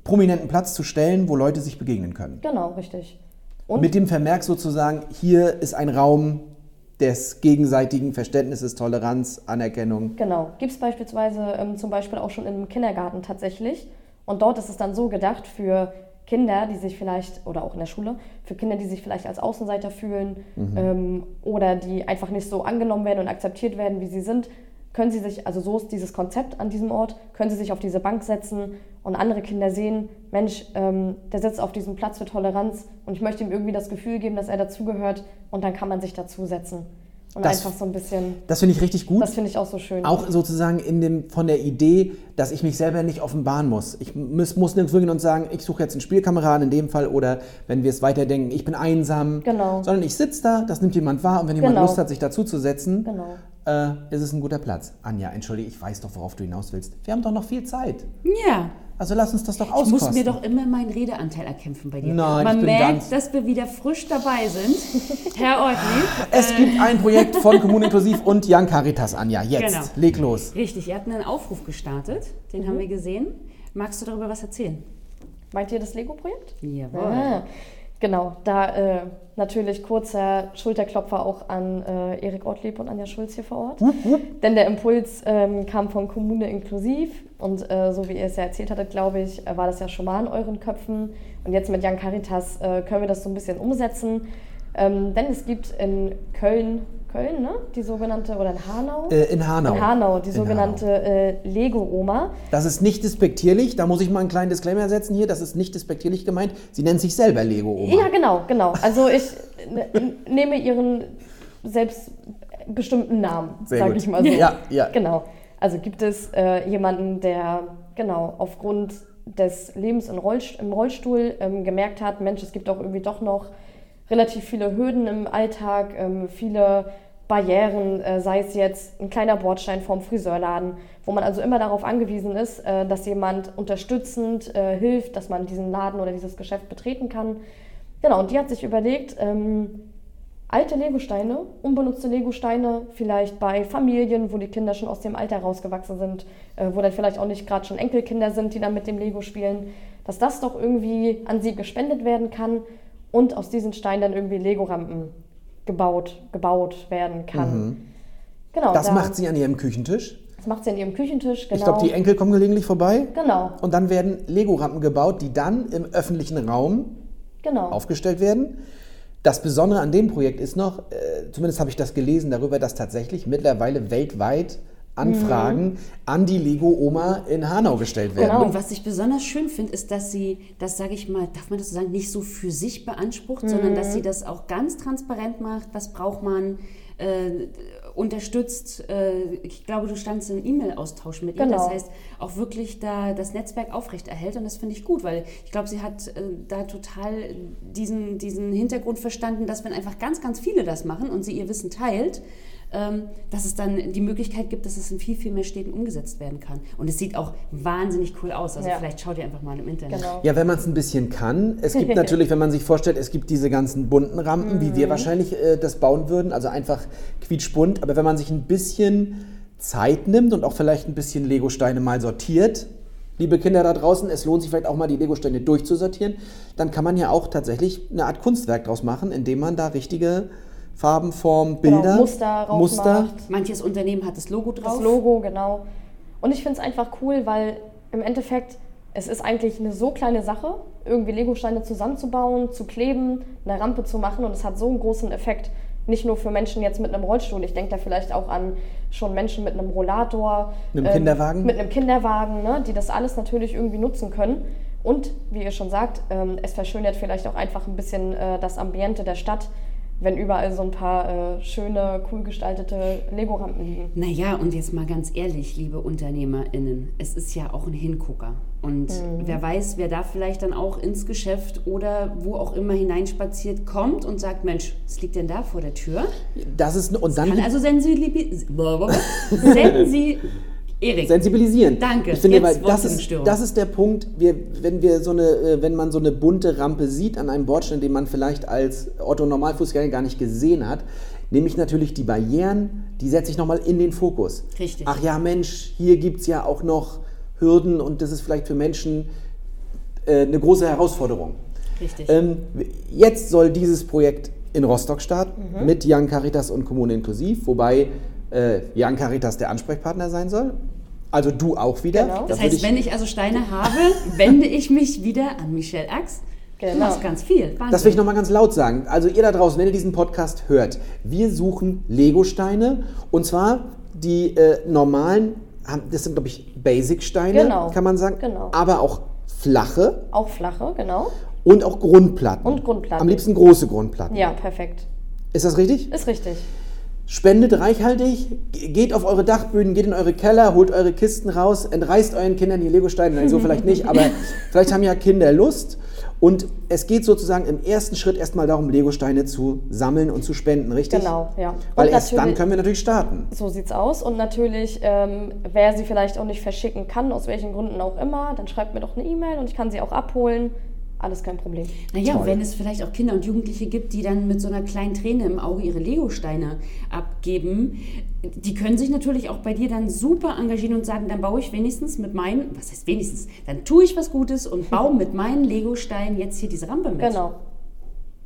prominenten Platz zu stellen, wo Leute sich begegnen können. Genau, richtig. Und mit dem Vermerk sozusagen, hier ist ein Raum des gegenseitigen Verständnisses, Toleranz, Anerkennung. Genau. Gibt es beispielsweise ähm, zum Beispiel auch schon im Kindergarten tatsächlich. Und dort ist es dann so gedacht für Kinder, die sich vielleicht, oder auch in der Schule, für Kinder, die sich vielleicht als Außenseiter fühlen mhm. ähm, oder die einfach nicht so angenommen werden und akzeptiert werden, wie sie sind, können sie sich, also so ist dieses Konzept an diesem Ort, können sie sich auf diese Bank setzen und andere Kinder sehen, Mensch, ähm, der sitzt auf diesem Platz für Toleranz und ich möchte ihm irgendwie das Gefühl geben, dass er dazugehört und dann kann man sich dazusetzen. Und das, einfach so ein bisschen. Das finde ich richtig gut. Das finde ich auch so schön. Auch sozusagen in dem, von der Idee, dass ich mich selber nicht offenbaren muss. Ich muss, muss nirgends hingehen und sagen, ich suche jetzt einen Spielkameraden in dem Fall oder wenn wir es weiterdenken, ich bin einsam. Genau. Sondern ich sitze da, das nimmt jemand wahr und wenn jemand genau. Lust hat, sich dazuzusetzen, genau. Äh, ist es ein guter Platz. Anja, entschuldige, ich weiß doch, worauf du hinaus willst. Wir haben doch noch viel Zeit. Ja. Also lass uns das doch auskosten. Ich muss mir doch immer meinen Redeanteil erkämpfen bei dir. Nein, Man ich bin merkt, dass wir wieder frisch dabei sind. Herr Ortlieb. Es äh, gibt ein Projekt von Kommune Inklusiv und Jan Caritas, Anja. Jetzt, genau. leg los. Richtig, ihr habt einen Aufruf gestartet, den mhm. haben wir gesehen. Magst du darüber was erzählen? Meint ihr das Lego-Projekt? Jawohl. Ah. Genau, da äh, natürlich kurzer Schulterklopfer auch an äh, Erik Ortlieb und Anja Schulz hier vor Ort. Denn der Impuls ähm, kam von Kommune Inklusiv und äh, so wie ihr es ja erzählt hattet, glaube ich, äh, war das ja schon mal in euren Köpfen. Und jetzt mit Jan Caritas äh, können wir das so ein bisschen umsetzen. Ähm, denn es gibt in Köln Köln, ne? Die sogenannte, oder in Hanau? Äh, in Hanau. In Hanau, die in sogenannte äh, Lego-Oma. Das ist nicht despektierlich, da muss ich mal einen kleinen Disclaimer setzen hier, das ist nicht despektierlich gemeint. Sie nennt sich selber Lego-Oma. Ja, genau, genau. Also ich nehme ihren selbstbestimmten Namen, sage ich mal so. Ja, ja. Genau. Also gibt es äh, jemanden, der genau aufgrund des Lebens im Rollstuhl ähm, gemerkt hat, Mensch, es gibt auch irgendwie doch noch relativ viele Hürden im Alltag, ähm, viele Barrieren, äh, sei es jetzt ein kleiner Bordstein vorm Friseurladen, wo man also immer darauf angewiesen ist, äh, dass jemand unterstützend äh, hilft, dass man diesen Laden oder dieses Geschäft betreten kann. Genau, und die hat sich überlegt, ähm, alte Legosteine, unbenutzte Legosteine, vielleicht bei Familien, wo die Kinder schon aus dem Alter rausgewachsen sind, wo dann vielleicht auch nicht gerade schon Enkelkinder sind, die dann mit dem Lego spielen, dass das doch irgendwie an sie gespendet werden kann und aus diesen Steinen dann irgendwie Lego-Rampen gebaut, gebaut werden kann. Mhm. Genau, das da, macht sie an ihrem Küchentisch? Das macht sie in ihrem Küchentisch, genau. Ich glaube, die Enkel kommen gelegentlich vorbei. Genau, Und dann werden Lego-Rampen gebaut, die dann im öffentlichen Raum genau. aufgestellt werden. Das Besondere an dem Projekt ist noch, äh, zumindest habe ich das gelesen darüber, dass tatsächlich mittlerweile weltweit Anfragen an die Lego-Oma in Hanau gestellt werden. Genau. Und was ich besonders schön finde, ist, dass sie das, sage ich mal, darf man das so sagen, nicht so für sich beansprucht, sondern dass sie das auch ganz transparent macht. Was braucht man? Äh, unterstützt, äh, ich glaube, du standst in E-Mail-Austausch mit ihr. Genau. Das heißt, auch wirklich da das Netzwerk aufrechterhält und das finde ich gut, weil ich glaube, sie hat äh, da total diesen, diesen Hintergrund verstanden, dass wenn einfach ganz, ganz viele das machen und sie ihr Wissen teilt, dass es dann die Möglichkeit gibt, dass es in viel, viel mehr Städten umgesetzt werden kann. Und es sieht auch wahnsinnig cool aus. Also Ja. vielleicht schaut ihr einfach mal im Internet. Genau. Ja, wenn man es ein bisschen kann. Es gibt natürlich, wenn man sich vorstellt, es gibt diese ganzen bunten Rampen, wie Mhm. wir wahrscheinlich äh, das bauen würden, also einfach quietschbunt. Aber wenn man sich ein bisschen Zeit nimmt und auch vielleicht ein bisschen Legosteine mal sortiert, liebe Kinder da draußen, es lohnt sich vielleicht auch mal die Legosteine durchzusortieren, dann kann man ja auch tatsächlich eine Art Kunstwerk draus machen, indem man da richtige Farben, Formen, Genau, Bilder, Muster Muster rausmacht. Manches Unternehmen hat das Logo drauf. Das Logo, genau. Und ich finde es einfach cool, weil im Endeffekt, es ist eigentlich eine so kleine Sache, irgendwie Legosteine zusammenzubauen, zu kleben, eine Rampe zu machen und es hat so einen großen Effekt. Nicht nur für Menschen jetzt mit einem Rollstuhl, ich denke da vielleicht auch an schon Menschen mit einem Rollator, Mit einem Kinderwagen? mit einem Kinderwagen, ne, die das alles natürlich irgendwie nutzen können. Und wie ihr schon sagt, ähm, es verschönert vielleicht auch einfach ein bisschen äh, das Ambiente der Stadt, wenn überall so ein paar äh, schöne, cool gestaltete Lego-Rampen liegen. Naja, und jetzt mal ganz ehrlich, liebe UnternehmerInnen, es ist ja auch ein Hingucker. Und wer weiß, wer da vielleicht dann auch ins Geschäft oder wo auch immer hineinspaziert kommt und sagt, Mensch, was liegt denn da vor der Tür? Das ist und dann Kann also sensibilisieren. Erik, sensibilisieren. Danke, Ich finde, weil das ist, das ist der Punkt, wir, wenn wir so eine, äh, wenn man so eine bunte Rampe sieht an einem Bordstein, den man vielleicht als Otto Normalfußgänger gar nicht gesehen hat, nehme ich natürlich die Barrieren, die setze ich nochmal in den Fokus. Richtig. Ach ja, Mensch, hier gibt es ja auch noch Hürden und das ist vielleicht für Menschen äh, eine große Herausforderung. richtig. Ähm, jetzt soll dieses Projekt in Rostock starten Mhm. mit Young Caritas und Kommune Inklusiv, wobei äh, Young Caritas der Ansprechpartner sein soll. Also du auch wieder. Genau. Da das würde heißt, wenn ich also Steine habe, wende ich mich wieder an Michelle Ax. Du Genau. machst ganz viel. Wahnsinn. das will ich nochmal ganz laut sagen. Also ihr da draußen, wenn ihr diesen Podcast hört, wir suchen Lego-Steine und zwar die äh, normalen, das sind glaube ich Basic-Steine, Genau. kann man sagen, Genau. aber auch flache Auch flache, genau. und auch Grundplatten. Und Grundplatten. Am liebsten große Grundplatten. Ja, perfekt. Ist das richtig? Ist richtig. Spendet reichhaltig, ge- geht auf eure Dachböden, geht in eure Keller, holt eure Kisten raus, entreißt euren Kindern die Legosteine. Nein, so vielleicht nicht, aber vielleicht haben ja Kinder Lust. Und es geht sozusagen im ersten Schritt erstmal darum, Legosteine zu sammeln und zu spenden, richtig? Genau, ja. Weil Und erst dann können wir natürlich starten. So sieht's aus. Und natürlich, ähm, wer sie vielleicht auch nicht verschicken kann, aus welchen Gründen auch immer, dann schreibt mir doch eine E-Mail und ich kann sie auch abholen. Alles kein Problem. Naja, Toll. wenn es vielleicht auch Kinder und Jugendliche gibt, die dann mit so einer kleinen Träne im Auge ihre Legosteine abgeben, die können sich natürlich auch bei dir dann super engagieren und sagen, dann baue ich wenigstens mit meinen, was heißt wenigstens, dann tue ich was Gutes und baue mit meinen Legosteinen jetzt hier diese Rampe mit. Genau.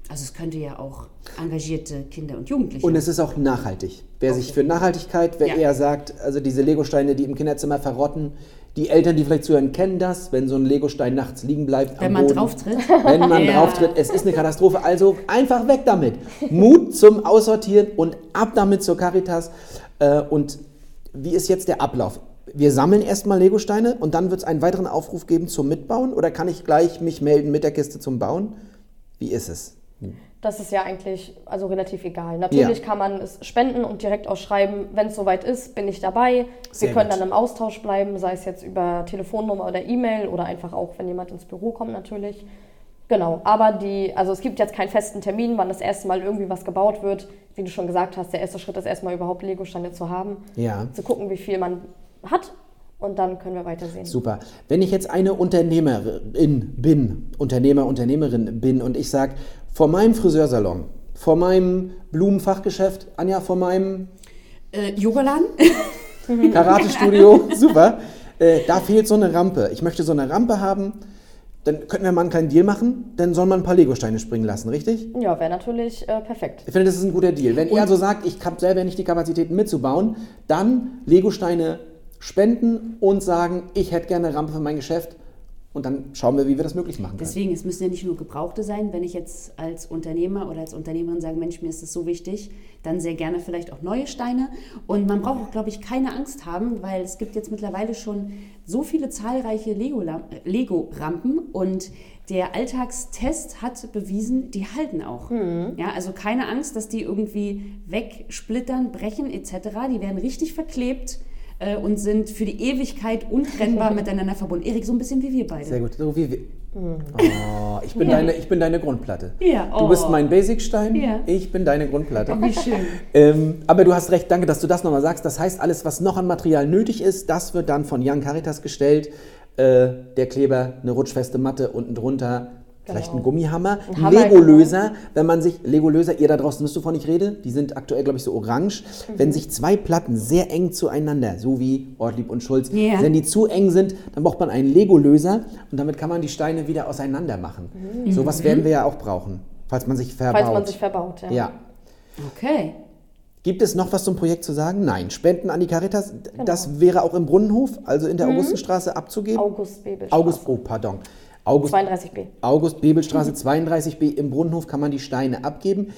Also es könnte ja auch engagierte Kinder und Jugendliche. Und es ist auch nachhaltig. Wer sich für Nachhaltigkeit, wer Ja. eher sagt, also diese Legosteine, die im Kinderzimmer verrotten, die Eltern, die vielleicht zuhören, kennen das, wenn so ein Legostein nachts liegen bleibt. wenn am man Boden. drauf tritt. Wenn man Ja. drauf tritt, es ist eine Katastrophe. Also einfach weg damit. Mut zum Aussortieren und ab damit zur Caritas. Äh, Und wie ist jetzt der Ablauf? Wir sammeln erstmal Legosteine und dann wird es einen weiteren Aufruf geben zum Mitbauen oder kann ich gleich mich melden mit der Kiste zum Bauen? Wie ist es? Das ist ja eigentlich also relativ egal. Natürlich Ja. kann man es spenden und direkt ausschreiben, wenn es soweit ist, bin ich dabei. Sehr Wir können gut. dann im Austausch bleiben, sei es jetzt über Telefonnummer oder E-Mail oder einfach auch, wenn jemand ins Büro kommt natürlich. Genau, aber die, also es gibt jetzt keinen festen Termin, wann das erste Mal irgendwie was gebaut wird. Wie du schon gesagt hast, der erste Schritt ist erstmal überhaupt Legosteine zu haben, Ja. zu gucken, wie viel man hat und dann können wir weitersehen. Super. Wenn ich jetzt eine Unternehmerin bin, Unternehmer, Unternehmerin bin und ich sage, vor meinem Friseursalon, vor meinem Blumenfachgeschäft, Anja, vor meinem Äh, Yogaladen? Karatestudio, super, äh, da fehlt so eine Rampe. Ich möchte so eine Rampe haben, dann könnten wir mal einen kleinen Deal machen, dann soll man ein paar Legosteine springen lassen, richtig? Ja, wäre natürlich äh, perfekt. Ich finde, das ist ein guter Deal. Wenn ihr also sagt, ich habe selber nicht die Kapazitäten mitzubauen, dann Legosteine spenden und sagen, ich hätte gerne eine Rampe für mein Geschäft. Und dann schauen wir, wie wir das möglich machen können. Deswegen, es müssen ja nicht nur Gebrauchte sein. Wenn ich jetzt als Unternehmer oder als Unternehmerin sage, Mensch, mir ist das so wichtig, dann sehr gerne vielleicht auch neue Steine. Und man braucht auch, glaube ich, keine Angst haben, weil es gibt jetzt mittlerweile schon so viele zahlreiche äh, Lego-Rampen und der Alltagstest hat bewiesen, die halten auch. Ja, also keine Angst, dass die irgendwie wegsplittern, brechen etc. Die werden richtig verklebt äh, und sind für die Ewigkeit untrennbar miteinander verbunden. Erik, so ein bisschen wie wir beide. Sehr gut. So wie wir. Oh, ich, bin deine, ich bin deine Grundplatte. Ja, Du bist oh. mein Basic-Stein, Ja. ich bin deine Grundplatte. Wie schön. Ähm, aber du hast recht, danke, dass du das nochmal sagst. Das heißt, alles, was noch an Material nötig ist, das wird dann von Young Caritas gestellt. Äh, der Kleber, eine rutschfeste Matte, unten drunter vielleicht ein Gummihammer, Ein Hammer, Lego-Löser, wenn man sich, Lego-Löser, ihr da draußen wisst, wovon ich rede, die sind aktuell, glaube ich, so orange. Wenn sich zwei Platten sehr eng zueinander, so wie Ortlieb und Schulz, Ja. wenn die zu eng sind, dann braucht man einen Lego-Löser und damit kann man die Steine wieder auseinander machen. Sowas werden wir ja auch brauchen, falls man sich verbaut. Falls man sich verbaut, ja. ja. Okay. Gibt es noch was zum Projekt zu sagen? Nein. Spenden an die Caritas, das wäre auch im Brunnenhof, also in der Augustenstraße abzugeben? August. August, oh, pardon. August, 32b. August Bebelstraße 32b im Brunnenhof kann man die Steine abgeben.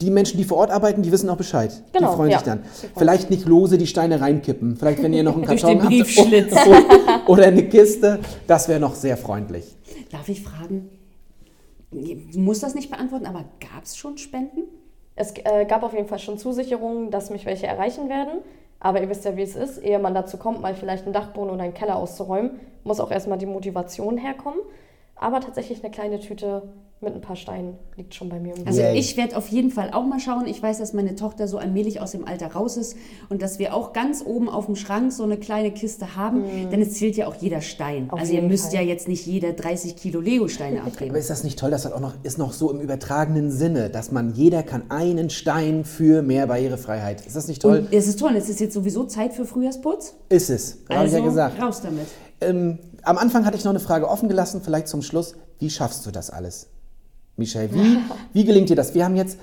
Die Menschen, die vor Ort arbeiten, die wissen auch Bescheid. Genau, die freuen ja. sich dann. Vielleicht nicht lose die Steine reinkippen. Vielleicht, wenn ihr noch einen Karton habt oder, oder eine Kiste, das wäre noch sehr freundlich. Darf ich fragen, du musst das nicht beantworten, aber gab es schon Spenden? Es äh, gab auf jeden Fall schon Zusicherungen, dass mich welche erreichen werden. Aber ihr wisst ja, wie es ist. Ehe man dazu kommt, mal vielleicht einen Dachboden oder einen Keller auszuräumen, muss auch erstmal die Motivation herkommen. Aber tatsächlich eine kleine Tüte mit ein paar Steinen liegt schon bei mir im Also Yay. ich werde auf jeden Fall auch mal schauen. Ich weiß, dass meine Tochter so allmählich aus dem Alter raus ist und dass wir auch ganz oben auf dem Schrank so eine kleine Kiste haben, denn es zählt ja auch jeder Stein. Auf also ihr müsst Fall. ja jetzt nicht jeder 30 Kilo Lego-Steine abgeben. Aber ist das nicht toll, dass das auch noch ist noch so im übertragenen Sinne, dass man jeder kann einen Stein für mehr Barrierefreiheit. Ist das nicht toll? Und es ist toll, es ist jetzt sowieso Zeit für Frühjahrsputz. ist es. Habe Also ich ja gesagt. raus damit. Ähm, am Anfang hatte ich noch eine Frage offen gelassen, vielleicht zum Schluss. Wie schaffst du das alles? Michelle, wie, wie gelingt dir das? Wir haben jetzt,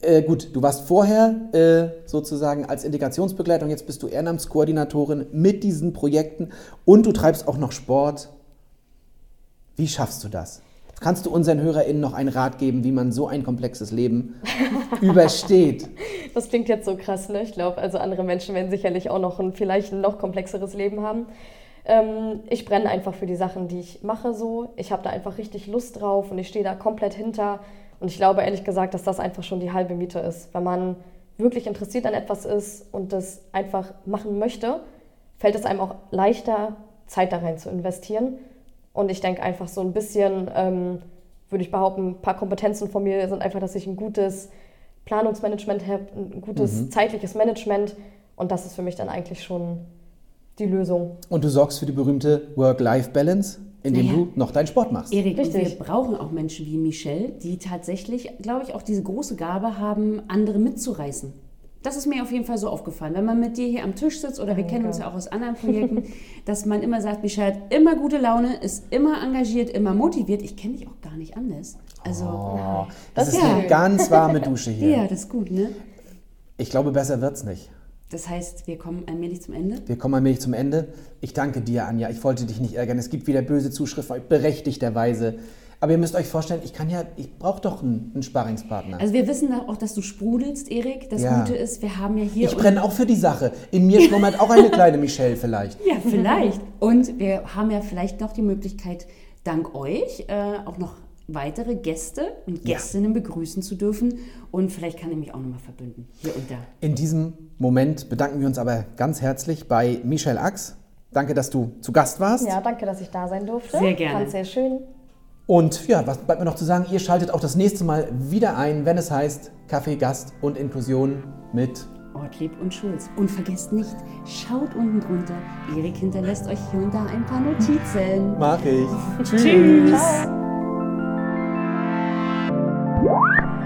äh, gut, du warst vorher äh, sozusagen als Integrationsbegleitung, jetzt bist du Ehrenamtskoordinatorin mit diesen Projekten und du treibst auch noch Sport. Wie schaffst du das? Kannst du unseren HörerInnen noch einen Rat geben, wie man so ein komplexes Leben übersteht? Das klingt jetzt so krass, ne? Ich glaube, also andere Menschen werden sicherlich auch noch ein vielleicht ein noch komplexeres Leben haben. Ähm, ich brenne einfach für die Sachen, die ich mache so. Ich habe da einfach richtig Lust drauf und ich stehe da komplett hinter. Und ich glaube ehrlich gesagt, dass das einfach schon die halbe Miete ist. Wenn man wirklich interessiert an etwas ist und das einfach machen möchte, fällt es einem auch leichter, Zeit da rein zu investieren. Und ich denke einfach so ein bisschen, ähm, würde ich behaupten, ein paar Kompetenzen von mir sind einfach, dass ich ein gutes Planungsmanagement habe, ein gutes zeitliches Management. Und das ist für mich dann eigentlich schon die Lösung. Und du sorgst für die berühmte Work-Life-Balance, indem Naja. du noch deinen Sport machst. Erik, wir brauchen auch Menschen wie Michelle, die tatsächlich, glaube ich, auch diese große Gabe haben, andere mitzureißen. Das ist mir auf jeden Fall so aufgefallen. Wenn man mit dir hier am Tisch sitzt oder wir kennen uns ja auch aus anderen Projekten, dass man immer sagt, Michelle hat immer gute Laune, ist immer engagiert, immer motiviert. Ich kenne dich auch gar nicht anders. Also, Oh, das, Das ist ist eine ganz warme Dusche hier. ja, das ist gut, ne? Ich glaube, besser wird's nicht. Das heißt, wir kommen allmählich zum Ende. Wir kommen allmählich zum Ende. Ich danke dir, Anja. Ich wollte dich nicht ärgern. Es gibt wieder böse Zuschriften, berechtigterweise. Aber ihr müsst euch vorstellen, ich kann ja, ich brauche doch einen, einen Sparringspartner. Also wir wissen auch, dass du sprudelst, Erik. Das Ja. Gute ist, wir haben ja hier... ich brenne auch für die Sache. In mir schlummert auch eine kleine Michelle vielleicht. Ja, vielleicht. Und wir haben ja vielleicht noch die Möglichkeit, dank euch äh, auch noch weitere Gäste und Gästinnen begrüßen zu dürfen. Und vielleicht kann ich mich auch nochmal verbünden, hier und da. In diesem Moment bedanken wir uns aber ganz herzlich bei Michelle Ax. Danke, dass du zu Gast warst. Ja, danke, dass ich da sein durfte. Sehr gerne. Fand sehr schön. Und ja, was bleibt mir noch zu sagen? Ihr schaltet auch das nächste Mal wieder ein, wenn es heißt Kaffee, Gast und Inklusion mit Ortlieb und Schulz. Und vergesst nicht, schaut unten drunter. Erik hinterlässt euch hier und da ein paar Notizen. Mag ich. Tschüss.